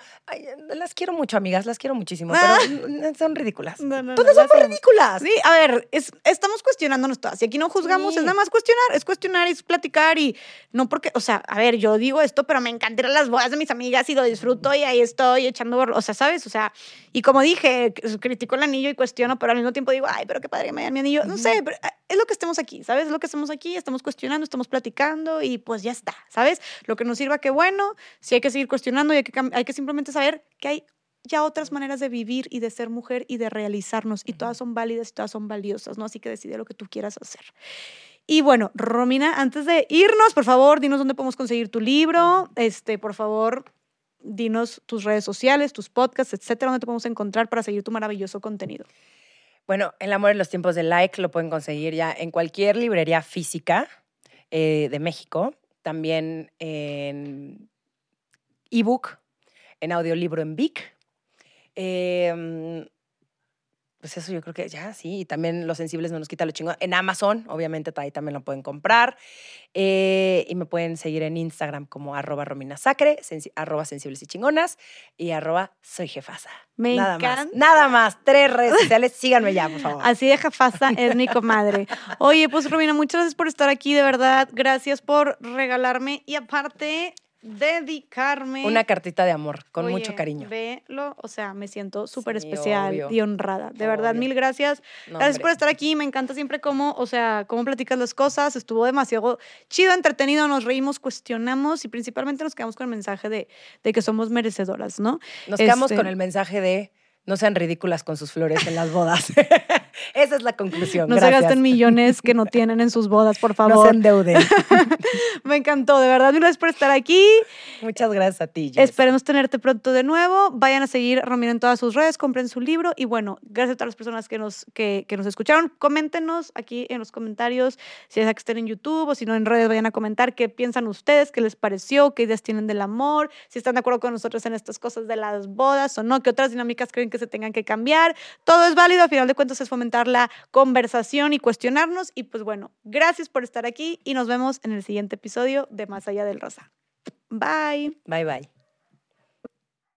las quiero mucho, amigas, las quiero muchísimo, pero ah. son ridículas. Todas son ridículas. Sí, a ver, estamos cuestionándonos todas. Y aquí no juzgamos, es nada más cuestionar, es cuestionar y es platicar y no porque, o sea, a ver, yo digo esto, pero me encantan las bodas de mis amigas y lo disfruto y ahí estoy echando, o sea, ¿sabes? O sea, y como dije, critico el anillo y cuestiono, pero al mismo tiempo digo, ay, pero qué padre que me mi anillo. No sé, pero eh, es lo que estemos aquí, ¿sabes? Es lo que estamos aquí, estamos cuestionando, estamos platicando y pues ya está, ¿sabes? Lo que nos sirva, qué bueno, si hay que seguir cuestionando y hay que, hay que simplemente saber que hay ya otras maneras de vivir y de ser mujer y de realizarnos y todas son válidas y todas son valiosas, ¿no? Así que decide lo que tú quieras hacer. Y bueno, Romina, antes de irnos, por favor, dinos dónde podemos conseguir tu libro, este, por favor, dinos tus redes sociales, tus podcasts, etcétera, dónde te podemos encontrar para seguir tu maravilloso contenido. Bueno, El amor en los tiempos de like lo pueden conseguir ya en cualquier librería física eh, de México, también en ebook, en audiolibro en Vic. Em, pues eso yo creo que ya, sí. Y también los sensibles no nos quita lo chingo. En Amazon, obviamente, ahí también lo pueden comprar. Eh, y me pueden seguir en Instagram como arroba rominasacre, arroba sensibles y chingonas y arroba soy jefasa. Me nada encanta. Más, nada más. Tres redes sociales. Síganme ya, por favor. Así de jefasa es mi comadre. Oye, pues Romina, muchas gracias por estar aquí, de verdad. Gracias por regalarme. Y aparte, dedicarme. Una cartita de amor, con mucho cariño. Velo, o sea, me siento súper especial y honrada. De verdad, mil gracias. gracias por estar aquí. Me encanta siempre cómo, o sea, cómo platicas las cosas. Estuvo demasiado chido, entretenido, nos reímos, cuestionamos y principalmente nos quedamos con el mensaje de, de que somos merecedoras, ¿no? Nos quedamos con este el mensaje de no sean ridículas con sus flores en las bodas. Esa es la conclusión. No se gasten millones que no tienen en sus bodas, por favor. No se endeuden. Me encantó, de verdad. Gracias por estar aquí. Muchas gracias a ti. Esperemos tenerte pronto de nuevo. Vayan a seguir Romina en todas sus redes, compren su libro y bueno, gracias a todas las personas que nos, que, que nos escucharon. Coméntenos aquí en los comentarios, si es que estén en YouTube o si no en redes, vayan a comentar qué piensan ustedes, qué les pareció, qué ideas tienen del amor, si están de acuerdo con nosotros en estas cosas de las bodas o no, qué otras dinámicas creen que se tengan que cambiar. Todo es válido, a final de cuentas es la conversación y cuestionarnos. Y pues bueno, gracias por estar aquí y nos vemos en el siguiente episodio de Más allá del Rosa. Bye. Bye bye.